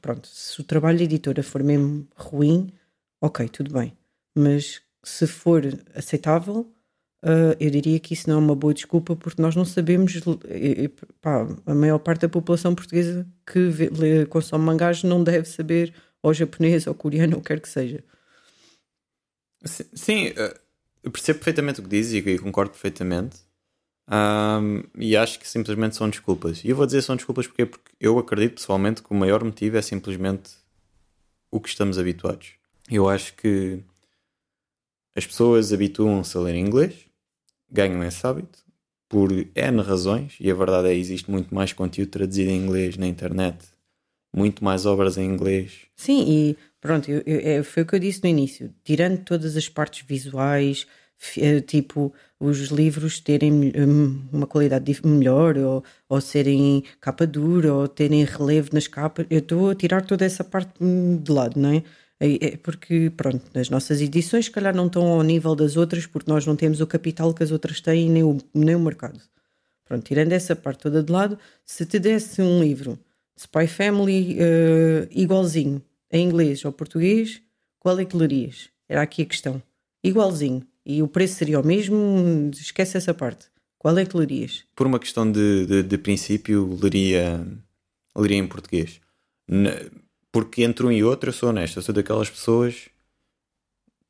Pronto, se o trabalho de editora for mesmo ruim, ok, tudo bem. Mas se for aceitável, Uh, eu diria que isso não é uma boa desculpa porque nós não sabemos, pá, a maior parte da população portuguesa que vê, lê, consome mangás não deve saber ou japonês, ou coreano, ou quer que seja. Sim, eh, eu percebo perfeitamente o que dizes e concordo perfeitamente. Um, e acho que simplesmente são desculpas. E eu vou dizer são desculpas porque, porque eu acredito pessoalmente que o maior motivo é simplesmente o que estamos habituados. Eu acho que as pessoas habituam-se a ler inglês, ganham esse hábito por N razões, e a verdade é que existe muito mais conteúdo traduzido em inglês na internet, muito mais obras em inglês. Sim, e pronto, eu, eu, é, foi o que eu disse no início: tirando todas as partes visuais, eh, tipo os livros terem hum, uma qualidade melhor ou, ou serem capa dura ou terem relevo nas capas, eu estou a tirar toda essa parte hum, de lado, não é? É porque, pronto, as nossas edições, se calhar, não estão ao nível das outras, porque nós não temos o capital que as outras têm, nem o, nem o mercado. Pronto, tirando essa parte toda de lado, se te desse um livro de Spy Family uh, igualzinho, em inglês ou português, qual é que lerias? Era aqui a questão. Igualzinho. E o preço seria o mesmo? Esquece essa parte. Qual é que lerias? Por uma questão de, de, de princípio, leria, leria em português. Porque entre um e outro, eu sou honesto, eu sou daquelas pessoas.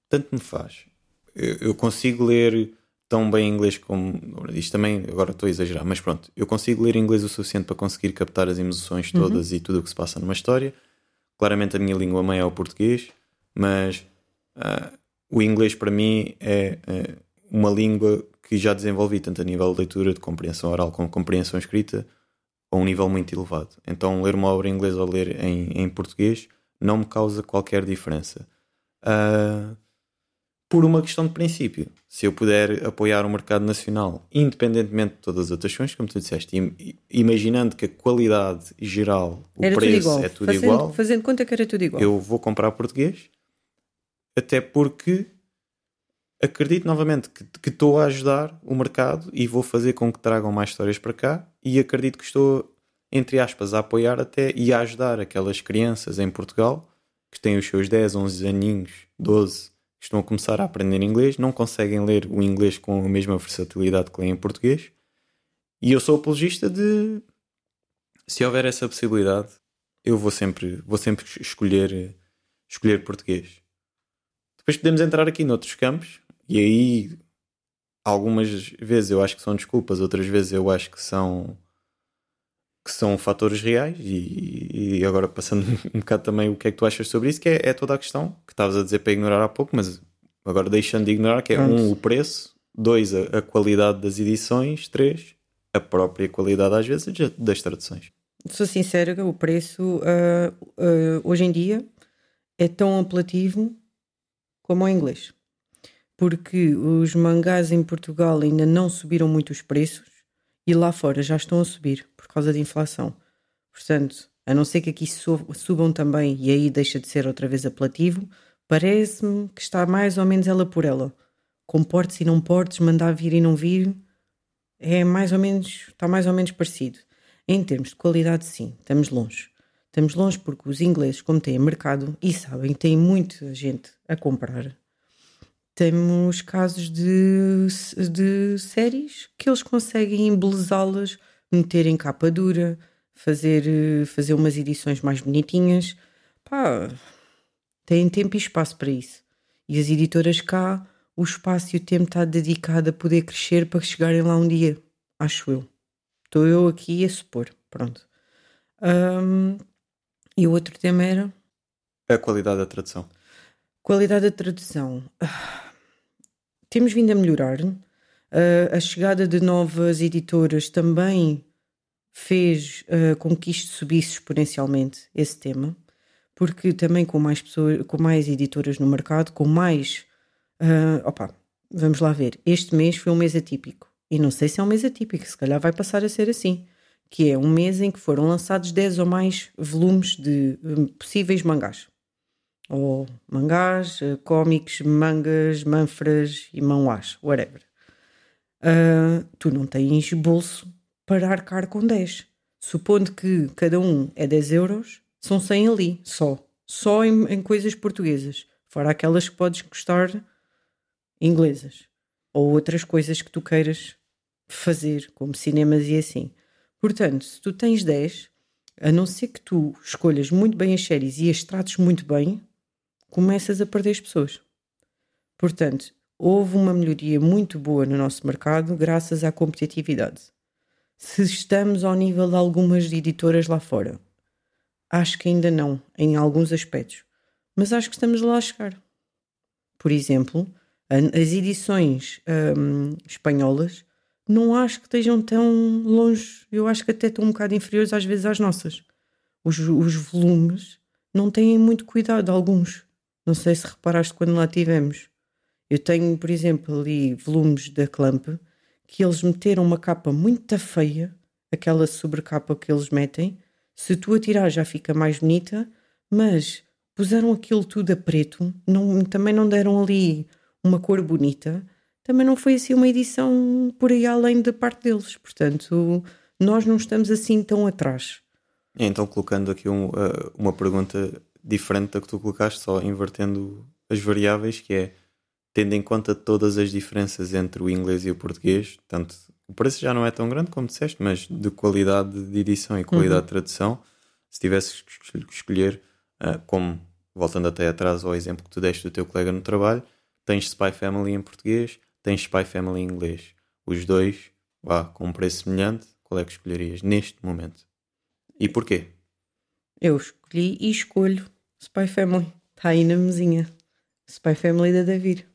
Tanto me faz. Eu, eu consigo ler tão bem inglês como. Isto também, agora estou a exagerar, mas pronto, eu consigo ler inglês o suficiente para conseguir captar as emoções uhum. todas uhum. e tudo o que se passa numa história. Claramente a minha língua mãe é o português, mas uh, o inglês para mim é uh, uma língua que já desenvolvi tanto a nível de leitura, de compreensão oral como compreensão escrita a um nível muito elevado. Então, ler uma obra em inglês ou ler em, em português não me causa qualquer diferença. Uh, por uma questão de princípio. Se eu puder apoiar o mercado nacional, independentemente de todas as outras questões, como tu disseste, imaginando que a qualidade geral, o era preço tudo é tudo fazendo, igual, fazendo conta que era tudo igual, eu vou comprar português, até porque acredito novamente que estou a ajudar o mercado e vou fazer com que tragam mais histórias para cá e acredito que estou, entre aspas, a apoiar até e a ajudar aquelas crianças em Portugal que têm os seus 10, 11 aninhos, 12, que estão a começar a aprender inglês, não conseguem ler o inglês com a mesma versatilidade que leem em português. E eu sou apologista de se houver essa possibilidade, eu vou sempre, vou sempre escolher, escolher português. Depois podemos entrar aqui noutros campos, e aí, algumas vezes eu acho que são desculpas, outras vezes eu acho que são que são fatores reais e, e agora passando (laughs) um bocado também o que é que tu achas sobre isso, que é, é toda a questão que estavas a dizer para ignorar há pouco, mas agora deixando de ignorar, que é Pronto. um, o preço, dois, a, a, qualidade das edições, três, a própria qualidade às vezes das traduções. Sou sincera, o preço uh, uh, hoje em dia é tão apelativo como o inglês porque os mangás em Portugal ainda não subiram muito os preços e lá fora já estão a subir por causa da inflação. Portanto, a não ser que aqui subam também e aí deixa de ser outra vez apelativo, parece-me que está mais ou menos ela por ela. Com portes e não portes, mandar vir e não vir, é mais ou menos, está mais ou menos parecido. Em termos de qualidade, sim, estamos longe. Estamos longe porque os ingleses, como têm mercado e sabem, têm muita gente a comprar, temos casos de, de séries que eles conseguem embelezá-las, meter em capa dura, fazer, fazer umas edições mais bonitinhas. Pá, têm tempo e espaço para isso. E as editoras cá, o espaço e o tempo está dedicado a poder crescer para chegarem lá um dia, acho eu. Estou eu aqui a supor, pronto. Um, e o outro tema era? A qualidade da tradução. Qualidade da tradução. Temos vindo a melhorar. Uh, a chegada de novas editoras também fez uh, com que isto subisse exponencialmente esse tema, porque também com mais pessoas, com mais editoras no mercado, com mais. Uh, opa, vamos lá ver. Este mês foi um mês atípico. E não sei se é um mês atípico, se calhar vai passar a ser assim. Que é um mês em que foram lançados 10 ou mais volumes de um, possíveis mangás ou mangás, uh, cómics, mangas, manfras e manhwas, whatever. Uh, tu não tens bolso para arcar com 10. Supondo que cada um é 10 euros, são 100 ali, só. Só em, em coisas portuguesas. Fora aquelas que podes custar inglesas. Ou outras coisas que tu queiras fazer, como cinemas e assim. Portanto, se tu tens 10, a não ser que tu escolhas muito bem as séries e as trates muito bem, começas a perder as pessoas. Portanto, houve uma melhoria muito boa no nosso mercado graças à competitividade. Se estamos ao nível de algumas editoras lá fora, acho que ainda não, em alguns aspectos, mas acho que estamos lá a chegar. Por exemplo, as edições hum, espanholas não acho que estejam tão longe, eu acho que até estão um bocado inferiores às vezes às nossas. Os, os volumes não têm muito cuidado, alguns. Não sei se reparaste quando lá tivemos. Eu tenho, por exemplo, ali volumes da Clamp que eles meteram uma capa muito feia, aquela sobrecapa que eles metem. Se tu a tirar já fica mais bonita, mas puseram aquilo tudo a preto, não, também não deram ali uma cor bonita também não foi assim uma edição por aí além da parte deles. Portanto, nós não estamos assim tão atrás. Então, colocando aqui um, uh, uma pergunta diferente da que tu colocaste, só invertendo as variáveis, que é tendo em conta todas as diferenças entre o inglês e o português, tanto o preço já não é tão grande como disseste, mas de qualidade de edição e qualidade uhum. de tradução, se tivesse que escolher, uh, como voltando até atrás ao exemplo que tu deste do teu colega no trabalho, tens Spy Family em português, tens Spy Family em inglês. Os dois, vá, com um preço semelhante, qual é que escolherias neste momento? E porquê? Eu escolhi e escolho Spy Family. Está aí na mesinha. Spy Family da Devir.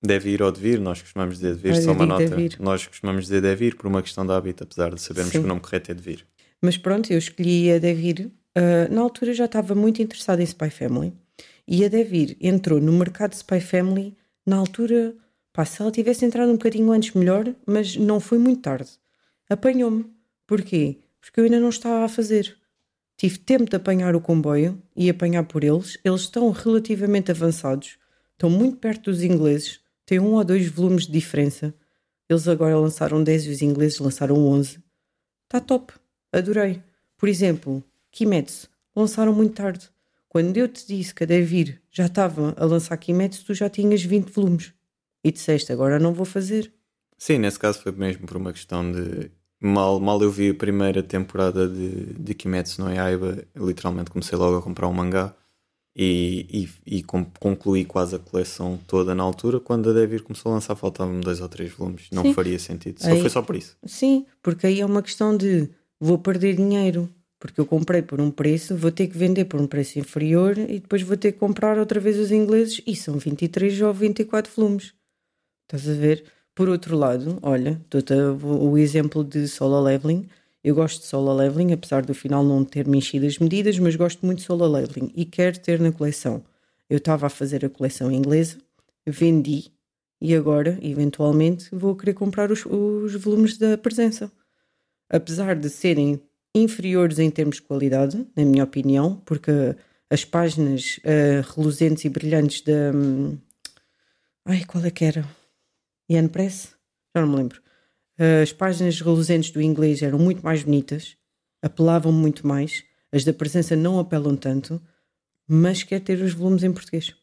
Deve ir ou devir, nós costumamos dizer devir, só uma nota. Devir. Nós costumamos dizer devir por uma questão de hábito, apesar de sabermos Sim. que o nome correto é devir. Mas pronto, eu escolhi a Devir. Uh, na altura já estava muito interessada em Spy Family. E a Devir entrou no mercado de Spy Family na altura Pá, se ela tivesse entrado um bocadinho antes, melhor, mas não foi muito tarde. Apanhou-me. Porquê? Porque eu ainda não estava a fazer. Tive tempo de apanhar o comboio e apanhar por eles. Eles estão relativamente avançados, estão muito perto dos ingleses, têm um ou dois volumes de diferença. Eles agora lançaram 10 e os ingleses lançaram 11. Está top, adorei. Por exemplo, Kimetsu, lançaram muito tarde. Quando eu te disse que a Devir já estava a lançar Kimetsu, tu já tinhas 20 volumes e disseste agora não vou fazer. Sim, nesse caso foi mesmo por uma questão de mal, mal eu vi a primeira temporada de, de Kimetsu no Yaiba, literalmente comecei logo a comprar um mangá e, e, e concluí quase a coleção toda na altura. Quando a Devir começou a lançar, faltavam dois ou três volumes, não sim. faria sentido. Só aí, foi só por isso. Sim, porque aí é uma questão de vou perder dinheiro. Porque eu comprei por um preço, vou ter que vender por um preço inferior e depois vou ter que comprar outra vez os ingleses e são 23 ou 24 volumes. Estás a ver? Por outro lado, olha, o exemplo de solo leveling. Eu gosto de solo leveling, apesar do final não ter me enchido as medidas, mas gosto muito de solo leveling e quero ter na coleção. Eu estava a fazer a coleção inglesa, vendi e agora, eventualmente, vou querer comprar os, os volumes da presença. Apesar de serem inferiores em termos de qualidade, na minha opinião, porque as páginas uh, reluzentes e brilhantes da. Um, ai, qual é que era? Ian Press? Já não me lembro. As páginas reluzentes do inglês eram muito mais bonitas, apelavam muito mais. As da presença não apelam tanto, mas quer ter os volumes em português.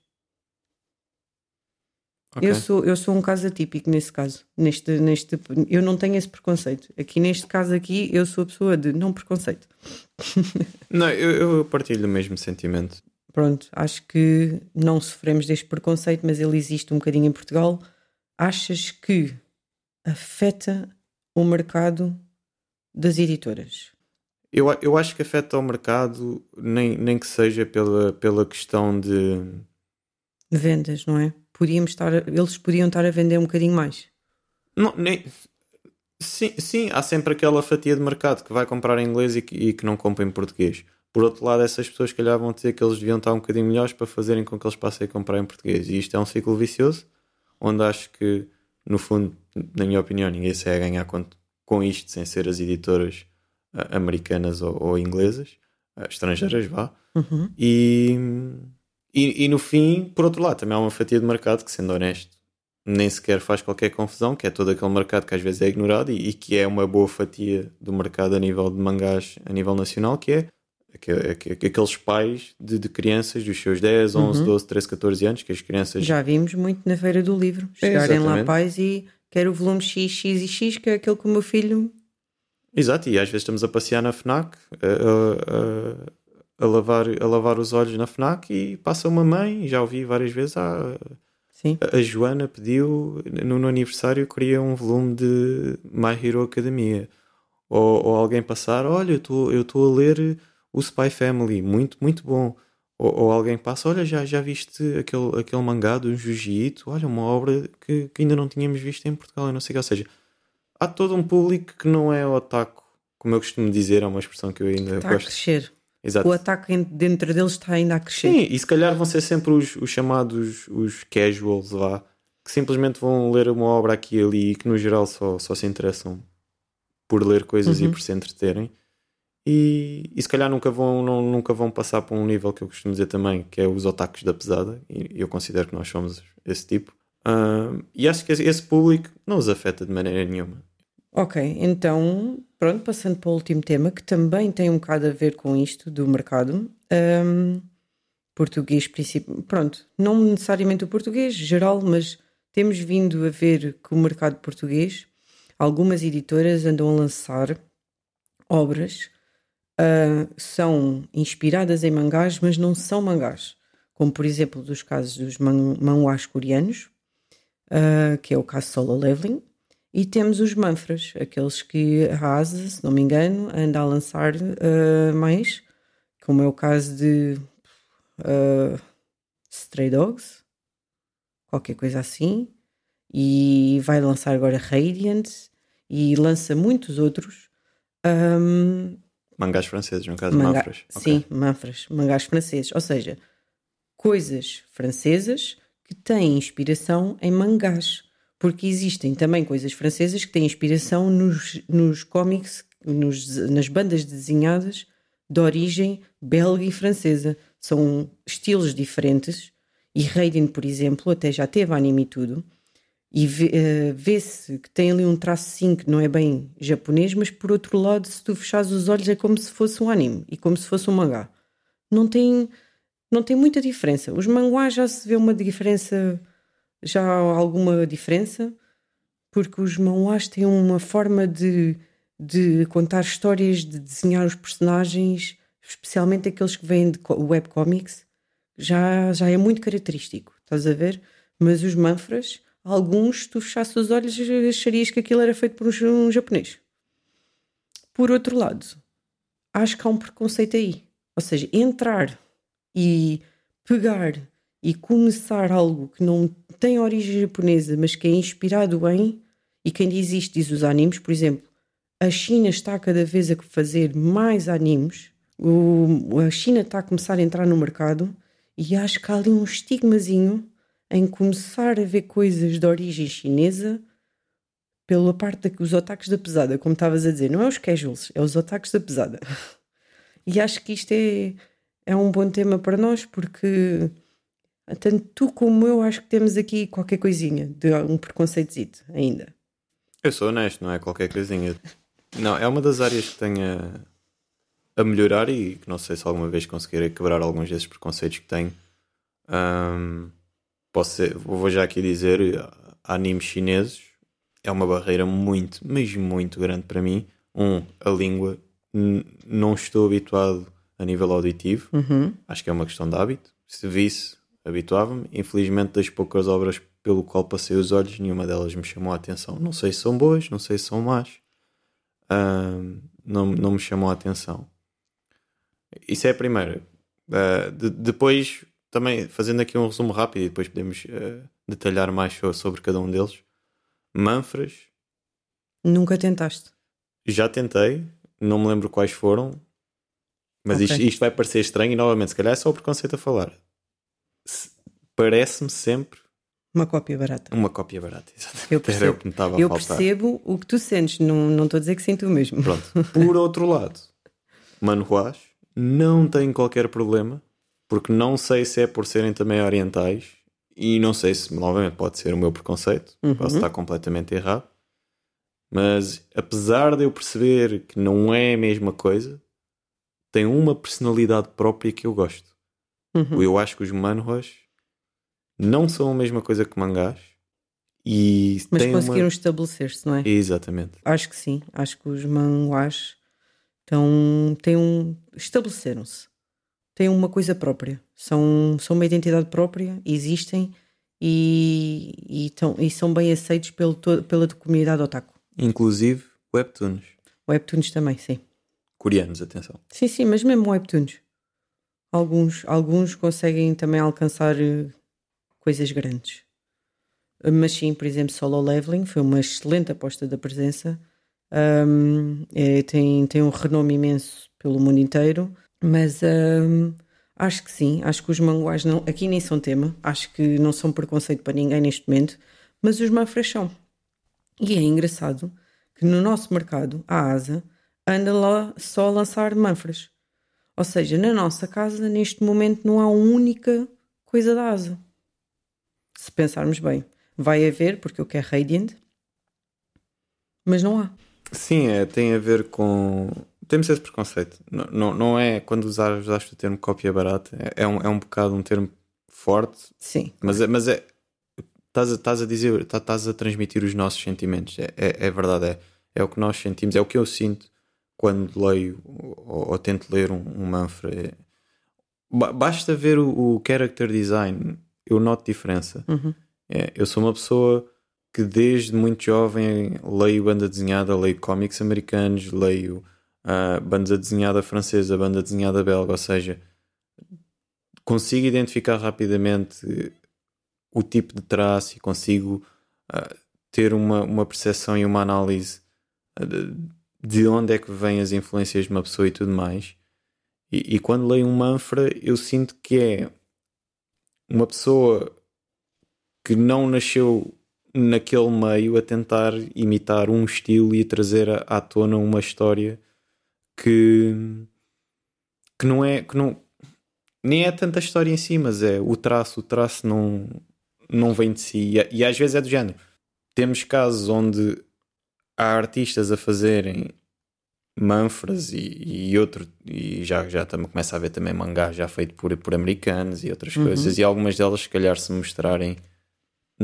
Okay. Eu, sou, eu sou um caso atípico nesse caso. Neste, neste, eu não tenho esse preconceito. Aqui neste caso aqui, eu sou a pessoa de não preconceito. (laughs) não, eu, eu partilho o mesmo sentimento. Pronto, acho que não sofremos deste preconceito, mas ele existe um bocadinho em Portugal achas que afeta o mercado das editoras? Eu, eu acho que afeta o mercado, nem, nem que seja pela, pela questão de vendas, não é? Podíamos estar, eles podiam estar a vender um bocadinho mais. Não, nem, sim, sim, há sempre aquela fatia de mercado que vai comprar em inglês e que, e que não compra em português. Por outro lado, essas pessoas, calhar, vão dizer que eles deviam estar um bocadinho melhores para fazerem com que eles passem a comprar em português. E isto é um ciclo vicioso onde acho que, no fundo, na minha opinião, ninguém sai a ganhar com, com isto sem ser as editoras uh, americanas ou, ou inglesas, uh, estrangeiras, vá. Uhum. E, e, e, no fim, por outro lado, também há uma fatia de mercado que, sendo honesto, nem sequer faz qualquer confusão, que é todo aquele mercado que às vezes é ignorado e, e que é uma boa fatia do mercado a nível de mangás a nível nacional, que é aqueles pais de, de, crianças dos seus 10, 11, uhum. 12, 13, 14 anos, que as crianças. Já vimos muito na Feira do Livro. Chegarem é, lá pais e quero o volume X, X e X, que é aquele que o meu filho. Exato, e às vezes estamos a passear na FNAC, a, a, a lavar, a lavar os olhos na FNAC e passa uma mãe, já ouvi várias vezes, ah, Sim. a Joana pediu no, no aniversário queria um volume de My Hero Academia. Ou, ou alguém passar, olha, eu estou a ler o Spy Family, muito, muito bom. Ou, ou, alguém passa, olha, já, já viste aquele, aquele mangá do Jiu-Jitsu? Olha, uma obra que, que ainda não tínhamos visto em Portugal, eu não sei o que. Ou seja, há todo um público que não é otaku, como eu costumo dizer, é uma expressão que eu ainda está gosto. a crescer. Exato. O ataque dentro deles está ainda a crescer. Sim, e se calhar vão ser sempre os, os chamados os casuals lá, que simplesmente vão ler uma obra aqui e ali e que no geral só, só se interessam por ler coisas Uhum. e por se entreterem. E, e se calhar nunca vão, não, nunca vão passar para um nível que eu costumo dizer também, que é os otakus da pesada, e eu considero que nós somos esse tipo. E acho que esse- público não os afeta de maneira nenhuma. Ok, então, pronto, passando para o último tema, que também tem um bocado a ver com isto do mercado. Hum, português, pronto, não necessariamente o português, geral, mas temos vindo a ver que o mercado português, algumas editoras andam a lançar obras, ah, são inspiradas em mangás, mas não são mangás. Como, por exemplo, dos casos dos man coreanos, ah, que é o caso Solo Leveling, e temos os manfras, aqueles que a Asa, se não me engano, anda a lançar ah, mais, como é o caso de ah, Stray Dogs, qualquer coisa assim, e vai lançar agora Radiant, e lança muitos outros. Ahm, Mangás franceses, no caso, Manga- Manfras. Sim, manfras, mangás franceses. Ou seja, coisas francesas que têm inspiração em mangás. Porque existem também coisas francesas que têm inspiração nos, nos cómics, nos- nas bandas desenhadas de origem belga e francesa. São estilos diferentes. E Raiden, por exemplo, até já teve anime e tudo. E eh, vê-se que tem ali um traço sim que não é bem japonês, mas por outro lado, se tu fechares os olhos, é como se fosse um anime e como se fosse um mangá. Não tem, não tem muita diferença. Os manguás já se vê uma diferença, já há alguma diferença, porque os manguás têm uma forma de, de contar histórias, de desenhar os personagens, especialmente aqueles que vêm de co- webcomics, já, já é muito característico, estás a ver? Mas os manfras, alguns, tu fechasse os olhos, acharias que aquilo era feito por um, um japonês. Por outro lado, acho que há um preconceito aí. Ou seja, entrar e pegar e começar algo que não tem origem japonesa, mas que é inspirado em, e quem diz isto diz os animes, por exemplo, a China está cada vez a fazer mais animes, o, a China está a começar a entrar no mercado e acho que há ali um estigmazinho em começar a ver coisas de origem chinesa pela parte dos otakus da pesada, como estavas a dizer, não é os casuals, é os otakus da pesada. (laughs) E acho que isto é, é um bom tema para nós porque tanto tu como eu acho que temos aqui qualquer coisinha de um preconceitozito ainda. Eu sou honesto, não é qualquer coisinha. Não, é uma das áreas que tenho a, a melhorar e que não sei se alguma vez conseguirei quebrar alguns desses preconceitos que tenho. Ahm, posso ser- vou já aqui dizer, animes chineses é uma barreira muito, mas muito grande para mim. Um, a língua. Não estou habituado a nível auditivo. Uhum. Acho que é uma questão de hábito. Se visse, habituava-me. Infelizmente, das poucas obras pelo qual passei os olhos, nenhuma delas me chamou a atenção. Não sei se são boas, não sei se são más. Ahm, não, não me chamou a atenção. Isso é a primeira. Ah, de- depois, também fazendo aqui um resumo rápido e depois podemos ah, detalhar mais so- sobre cada um deles. Manfras, Nunca tentaste. já tentei, não me lembro quais foram, mas Ok. isto, isto vai parecer estranho e novamente, se calhar é só o preconceito a falar. Se- Parece-me sempre Uma cópia barata. uma cópia barata. (laughs) Exatamente. Eu Era percebo. o que me estava a Eu faltar. percebo o que tu sentes, não, não estou a dizer que sinto o mesmo. Pronto. (laughs) Por outro lado, manhuás não tem qualquer problema, porque não sei se é por serem também orientais e não sei se, novamente, pode ser o meu preconceito, Uhum. posso estar completamente errado, mas apesar de eu perceber que não é a mesma coisa, tem uma personalidade própria que eu gosto. Uhum. Eu acho que os manhwas não são a mesma coisa que mangás E Mas conseguiram uma... estabelecer-se, não é? Exatamente. Acho que sim. Acho que os manguás estão, têm um, estabeleceram-se. Têm uma coisa própria. São, são uma identidade própria, existem e, e, tão, e são bem aceitos pelo, pela comunidade otaku. Inclusive webtoons. Webtoons também, sim. Coreanos, atenção. Sim, sim, mas mesmo webtoons. Alguns, alguns conseguem também alcançar eh, coisas grandes. Eh, Mas sim, por exemplo, Solo Leveling foi uma excelente aposta da presença. Ahm, é, tem, tem um renome imenso pelo mundo inteiro, mas ahm, acho que sim, acho que os manguás não, aqui nem são tema, acho que não são preconceito para ninguém neste momento, mas os manfras são. E é engraçado que no nosso mercado, a ASA anda lá só a lançar manfras. Ou seja, na nossa casa, neste momento, não há uma única coisa da ASA. Se pensarmos bem, vai haver, porque eu quero Radiant, mas não há. Sim, é, tem a ver com. Temos esse preconceito. Não, não, não é quando usar, usaste o termo cópia barata, é, é um, é um bocado um termo forte, Sim, mas é. Mas é estás, a, estás a dizer, tá- estás a transmitir os nossos sentimentos. É, é, é verdade, é, é o que nós sentimos, é o que eu sinto quando leio ou, ou tento ler um, um manfra. É- ba- basta ver o, o character design, eu noto diferença. Uhum. É, eu sou uma pessoa que desde muito jovem leio banda desenhada, leio cómics americanos, leio ah, banda desenhada francesa, banda desenhada belga, ou seja, consigo identificar rapidamente o tipo de traço e consigo ah, ter uma, uma percepção e uma análise ah, de, de onde é que vêm as influências de uma pessoa e tudo mais. E, e quando leio um Manfra, eu sinto que é uma pessoa que não nasceu naquele meio a tentar imitar um estilo e trazer à tona uma história que, que não é que não nem é tanta história em si, mas é o traço, o traço não, não vem de si e, e às vezes é do género. Temos casos onde há artistas a fazerem manfras e, e outro e já, já também começa a haver também mangá já feito por, por americanos e outras coisas e algumas delas se calhar se mostrarem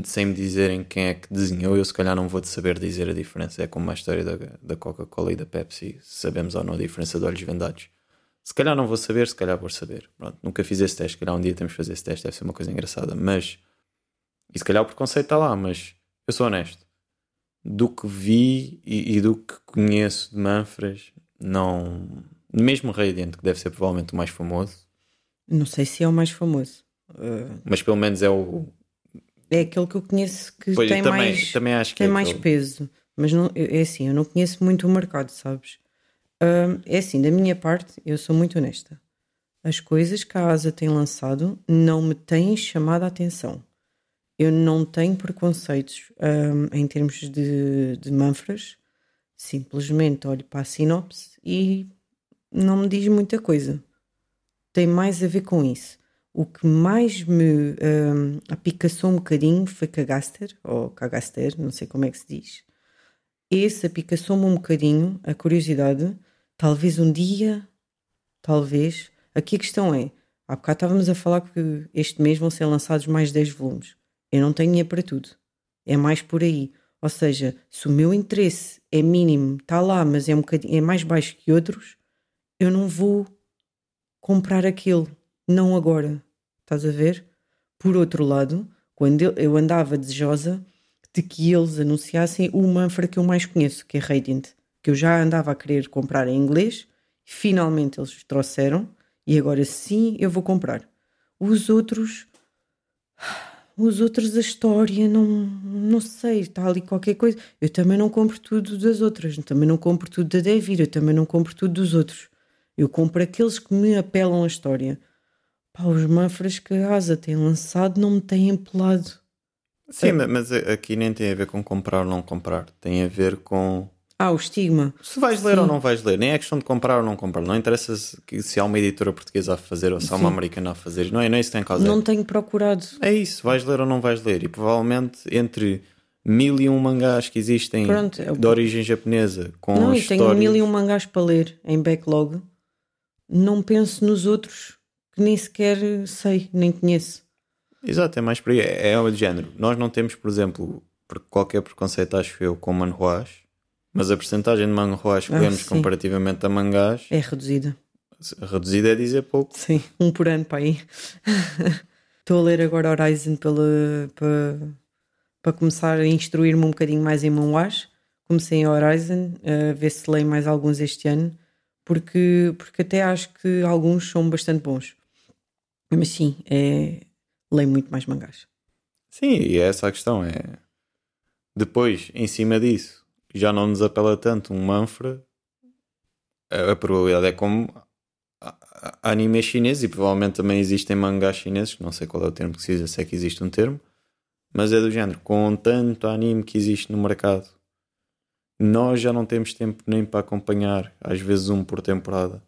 sem me dizerem quem é que desenhou, eu se calhar não vou saber dizer a diferença. É como a história da, da Coca-Cola e da Pepsi, sabemos ou não a diferença de olhos vendados. Se calhar não vou saber, se calhar vou saber. Pronto, nunca fiz esse teste, se calhar um dia temos que fazer esse teste, deve ser uma coisa engraçada. Mas, e se calhar o preconceito está lá, mas eu sou honesto. Do que vi e, e do que conheço de Manfras, não. Mesmo Radiant, que deve ser provavelmente o mais famoso, Não sei se é o mais famoso. Uh, mas pelo menos é o. é aquele que eu conheço que Pois, tem, também, mais, também acho que tem é mais aquele. peso. Mas não, é assim, eu não conheço muito o mercado, sabes? Hum, é assim, da minha parte, eu sou muito honesta. As coisas que a ASA tem lançado não me têm chamado a atenção. Eu não tenho preconceitos hum, em termos de, de manfras. Simplesmente olho para a sinopse e não me diz muita coisa. Tem mais a ver com isso. O que mais me hum, apicaçou um bocadinho foi Cagaster, ou Cagaster, não sei como é que se diz. Esse apicaçou-me um bocadinho a curiosidade. Talvez um dia, talvez. Aqui a questão é: há bocado estávamos a falar que este mês vão ser lançados mais 10 volumes. Eu não tenho dinheiro para tudo. É mais por aí. Ou seja, se o meu interesse é mínimo, está lá, mas é, um é mais baixo que outros, eu não vou comprar aquele. Não agora. Estás a ver? Por outro lado, quando eu- eu andava desejosa de que eles anunciassem o manfra que eu mais conheço, que é Radiant, que eu já andava a querer comprar em inglês, finalmente eles trouxeram e agora sim eu vou comprar. Os outros, os outros a história não, não sei, está ali qualquer coisa. Eu também não compro tudo das outras, também não compro tudo da Devir, eu também não compro tudo dos outros. Eu compro aqueles que me apelam a história. Pá, os manfras que a Asa tem lançado não me têm apelado. Sim, ma- mas aqui nem tem a ver com comprar ou não comprar. Tem a ver com Ah, o estigma. se vais ler Sim. ou não vais ler. Nem é questão de comprar ou não comprar. Não interessa se, há uma editora portuguesa a fazer ou se há uma Sim. americana a fazer. Não é, não é isso que tem em causa. Não tenho procurado. É isso, vais ler ou não vais ler. E provavelmente entre mil e um mangás que existem Pronto, é o- de origem japonesa com não, e tenho mil e um mangás para ler em backlog. Não penso nos outros que nem sequer sei, nem conheço. Exato, é mais por aí. É, é de género. Nós não temos, por exemplo, por qualquer preconceito, acho eu, com manhuás, mas a porcentagem de manhuás que Ah, lemos sim. comparativamente a mangás, É reduzida. reduzida é dizer pouco. Sim, um por ano para aí. (laughs) Estou a ler agora Horizon pela, para, para começar a instruir-me um bocadinho mais em manhuás. Comecei em Horizon, a ver se leio mais alguns este ano, porque, porque até acho que alguns são bastante bons. Mas sim, é, leio muito mais mangás. Sim, e é essa a questão. É... Depois, em cima disso, já não nos apela tanto um Manfra. A, probabilidade é como anime chinês e provavelmente também existem mangás chineses, não sei qual é o termo que se usa, se é que existe um termo, mas é do género, com tanto anime que existe no mercado, nós já não temos tempo nem para acompanhar, às vezes um por temporada.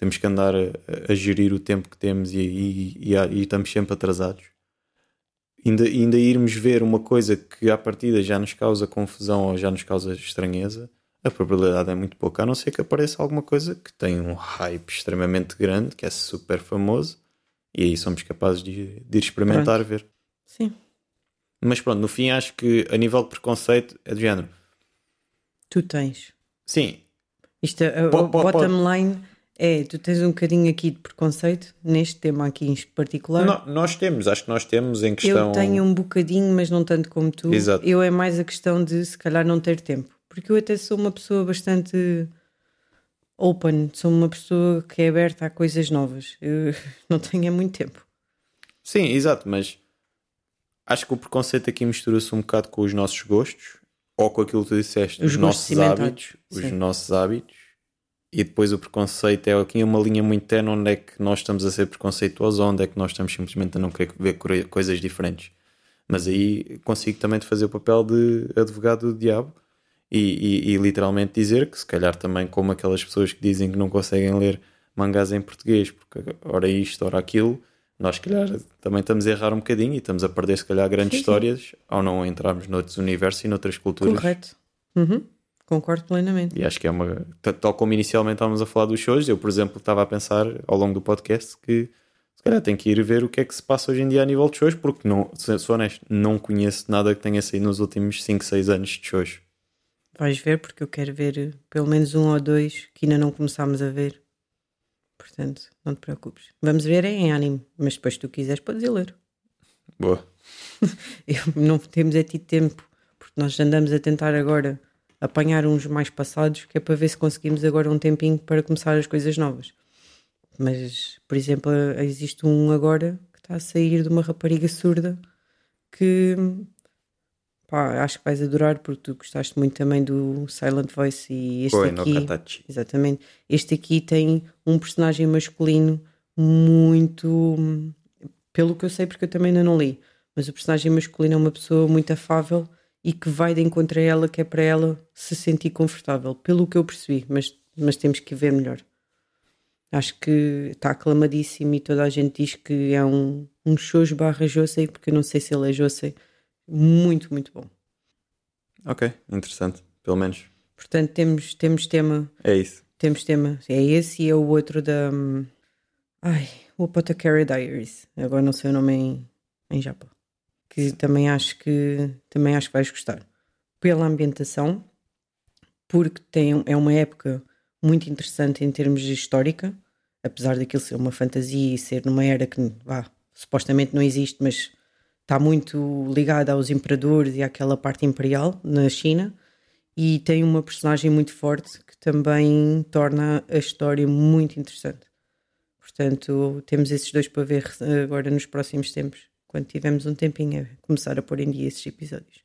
Temos que andar a, a gerir o tempo que temos e, e- e- e estamos sempre atrasados ainda, ainda irmos ver uma coisa que à partida já nos causa confusão ou já nos causa estranheza, a probabilidade é muito pouca, a não ser que apareça alguma coisa que tem um hype extremamente grande, que é super famoso, e aí somos capazes de, de ir experimentar, ver. Sim, Mas pronto, no fim acho que a nível de preconceito é do género. tu tens. Sim, Isto, a Po- po- bottom line é, tu tens um bocadinho aqui de preconceito neste tema aqui em particular. no- nós temos, acho que nós temos em questão. Eu tenho um bocadinho, mas não tanto como tu. Exato. Eu é mais a questão de se calhar não ter tempo. Porque eu até sou uma pessoa bastante open, sou uma pessoa que é aberta a coisas novas. Eu (laughs) não tenho é muito tempo. Sim, exato, mas acho que o preconceito aqui mistura-se um bocado com os nossos gostos ou com aquilo que tu disseste, Os os, nossos hábitos, os sim. nossos hábitos, e depois o preconceito é aqui uma linha muito tenue onde é que nós estamos a ser preconceituosos onde é que nós estamos simplesmente a não querer ver coi- coisas diferentes. Mas aí consigo também fazer o papel de advogado do diabo e, e- e literalmente dizer que se calhar também como aquelas pessoas que dizem que não conseguem ler mangás em português, porque ora isto, ora aquilo, nós se calhar também estamos a errar um bocadinho e estamos a perder se calhar grandes Sim, sim. histórias ao não entrarmos noutros universos e noutras culturas. Correto. Uhum. Concordo plenamente. E acho que é uma. Tal como inicialmente estávamos a falar dos shows, eu, por exemplo, estava a pensar ao longo do podcast que se calhar tenho que ir ver o que é que se passa hoje em dia a nível de shows, porque não, sou honesto, não conheço nada que tenha saído nos últimos 5, 6 anos de shows. Vais ver, porque eu quero ver eh, pelo menos um ou dois que ainda não começámos a ver. Portanto, não te preocupes. Vamos ver em anime, mas depois se tu quiseres podes ir ler. Boa. (laughs) Eu- não temos é tido tempo, porque nós andamos a tentar agora apanhar uns mais passados, que é para ver se conseguimos agora um tempinho para começar as coisas novas. Mas, por exemplo, existe um agora que está a sair de uma rapariga surda que pá, acho que vais adorar porque tu gostaste muito também do Silent Voice e este Oi, aqui. Exatamente. Este aqui tem um personagem masculino muito. Pelo que eu sei, porque eu também ainda não li. Mas o personagem masculino é uma pessoa muito afável e que vai de encontro a ela, que é para ela se sentir confortável. Pelo que eu percebi, mas, mas temos que ver melhor. Acho que está aclamadíssimo e toda a gente diz que é um, um shoujo barra josei, porque eu não sei se ele é josei. Muito, muito bom. Ok, interessante. Pelo menos Portanto, temos, temos tema é isso. temos tema. É esse e é o outro da. hum, Ai, o Apothecary Diaries. Agora não sei o nome em, em Japão. Que também acho que também acho que vais gostar. Pela ambientação, porque tem, é uma época muito interessante em termos de histórica, apesar daquilo ser uma fantasia e ser numa era que vá, supostamente não existe, mas está muito ligada aos imperadores e àquela parte imperial na China e tem uma personagem muito forte que também torna a história muito interessante. Portanto, temos esses dois para ver eh, agora nos próximos tempos, quando tivermos um tempinho a começar a pôr em dia esses episódios.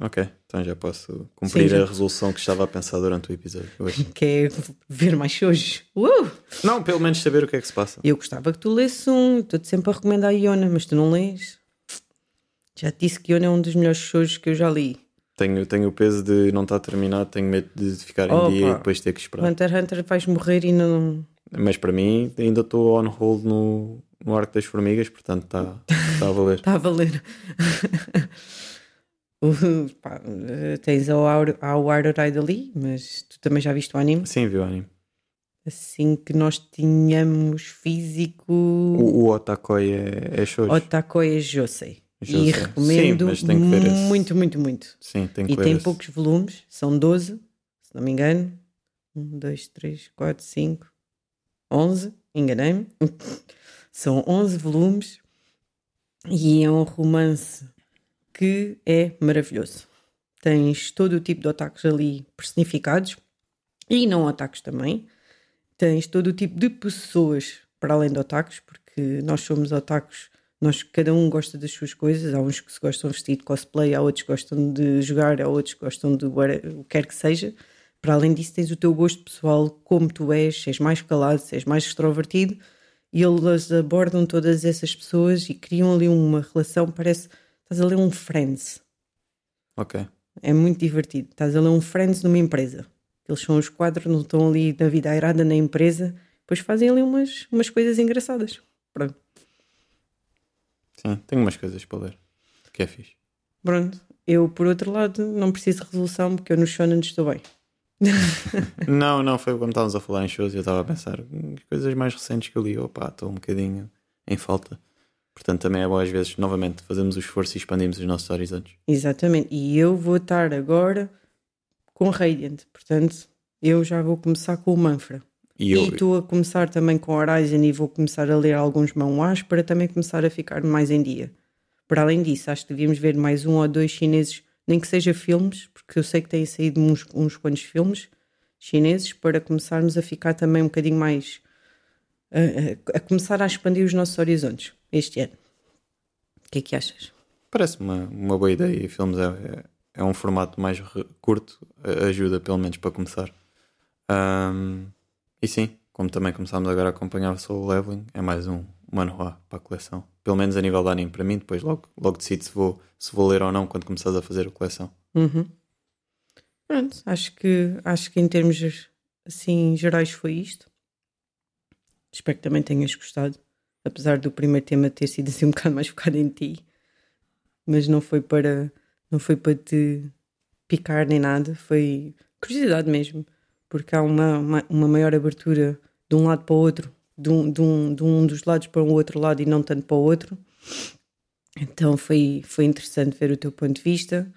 Ok, então já posso cumprir Sim, já. a resolução que estava a pensar durante o episódio hoje. (laughs) Que é ver mais hoje. Uh! não, pelo menos saber o que é que se passa. Eu gostava que tu lesses um, estou-te sempre a recomendar a Iona, mas tu não lês. Já te disse que Iona é um dos melhores shows que eu já li. Tenho, tenho o peso de não estar terminado, tenho medo de ficar em dia e depois ter que esperar. Hunter Hunter vais morrer e não. Mas para mim ainda estou on hold no, no Arco das Formigas, portanto está tá a valer. Está (laughs) a valer. (laughs) O- pá, tens ao ao Aurora ali, mas tu também já viste o anime. Sim, viu, anime. Assim que nós tínhamos físico. O, o Otakoi é, é shows. Otakoi Josei. Já e recomendo Sim, ver muito, muito, muito. Sim, tem que E ler tem esse. poucos volumes, são 12, se não me engano. 1, 2, 3, 4, 5, 11, enganei-me. (laughs) São 11 volumes e é um romance que é maravilhoso. Tens todo o tipo de otakus ali personificados e não otakus também. Tens todo o tipo de pessoas para além de otakus, porque nós somos otakus, nós, cada um gosta das suas coisas. Há uns que se gostam de vestir de cosplay, há outros que gostam de jogar, há outros que gostam de o que quer que seja. Para além disso, tens o teu gosto pessoal, como tu és, se és mais calado, se és mais extrovertido, e eles abordam todas essas pessoas e criam ali uma relação, parece estás a ler um Friends. Ok. É muito divertido. Estás a ler um Friends numa empresa. Eles são os quadros, não estão ali na vida airada na empresa, depois fazem ali umas, umas coisas engraçadas. Pronto. Sim, tenho umas coisas para ler. Que é fixe. Pronto. Eu, por outro lado, não preciso de resolução porque eu no Shonen estou bem. (laughs) não, não, foi quando estávamos a falar em shows e eu estava a pensar "Hum, coisas mais recentes que eu li. Opa, estou um bocadinho em falta. Portanto, também é bom às vezes, novamente, fazermos o esforço e expandirmos os nossos horizontes. Exatamente. E eu vou estar agora com Radiant. Portanto, eu já vou começar com o Manfra. E eu, E estou a começar também com Horizon e vou começar a ler alguns manhwas para também começar a ficar mais em dia. Para além disso, acho que devíamos ver mais um ou dois chineses, nem que seja filmes, porque eu sei que têm saído uns, uns quantos filmes chineses, para começarmos a ficar também um bocadinho mais. a, a- começar a expandir os nossos horizontes este ano. O que é que achas? Parece-me uma, uma boa ideia filmes é, é, é um formato mais curto, ajuda pelo menos para começar. Ahm, e sim, como também começámos agora a acompanhar o Soul Leveling, é mais um manhwa para a coleção. Pelo menos a nível de anime para mim, depois logo, logo decido se vou, se vou ler ou não quando começares a fazer a coleção. Uhum. Pronto, acho que, acho que em termos assim gerais foi isto. Espero que também tenhas gostado, apesar do primeiro tema ter sido assim um bocado mais focado em ti, mas não foi para não foi para te picar nem nada, foi curiosidade mesmo, porque há uma, uma, uma maior abertura de um lado para o outro, de um, de, um, de um dos lados para o outro lado e não tanto para o outro. Então foi, foi interessante ver o teu ponto de vista.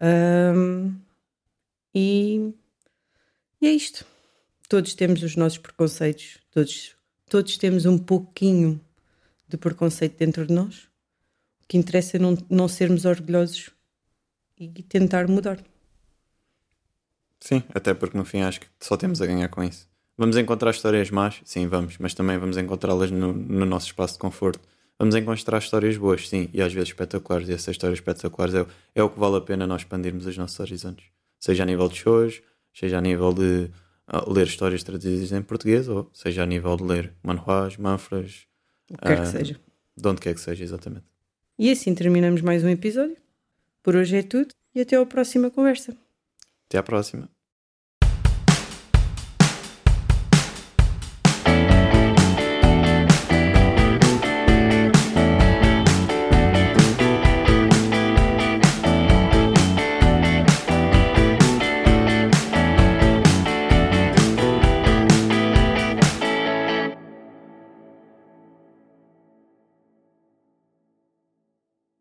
Ahm, e, e é isto. Todos temos os nossos preconceitos, todos, todos temos um pouquinho de preconceito dentro de nós. O que interessa é não, não sermos orgulhosos e tentar mudar. Sim, até porque no fim acho que só temos a ganhar com isso. Vamos encontrar histórias más? Sim, vamos, mas também vamos encontrá-las no, no nosso espaço de conforto. Vamos encontrar histórias boas, sim, e às vezes espetaculares, e essas histórias espetaculares é, o- é o que vale a pena nós expandirmos os nossos horizontes. Seja a nível de shows, seja a nível de ah, ler histórias traduzidas em português, ou seja a nível de ler manhwas, manfras, O que quer Ah. que seja. de onde quer que seja, exatamente. E assim terminamos mais um episódio. Por hoje é tudo e até à próxima conversa. Até à próxima.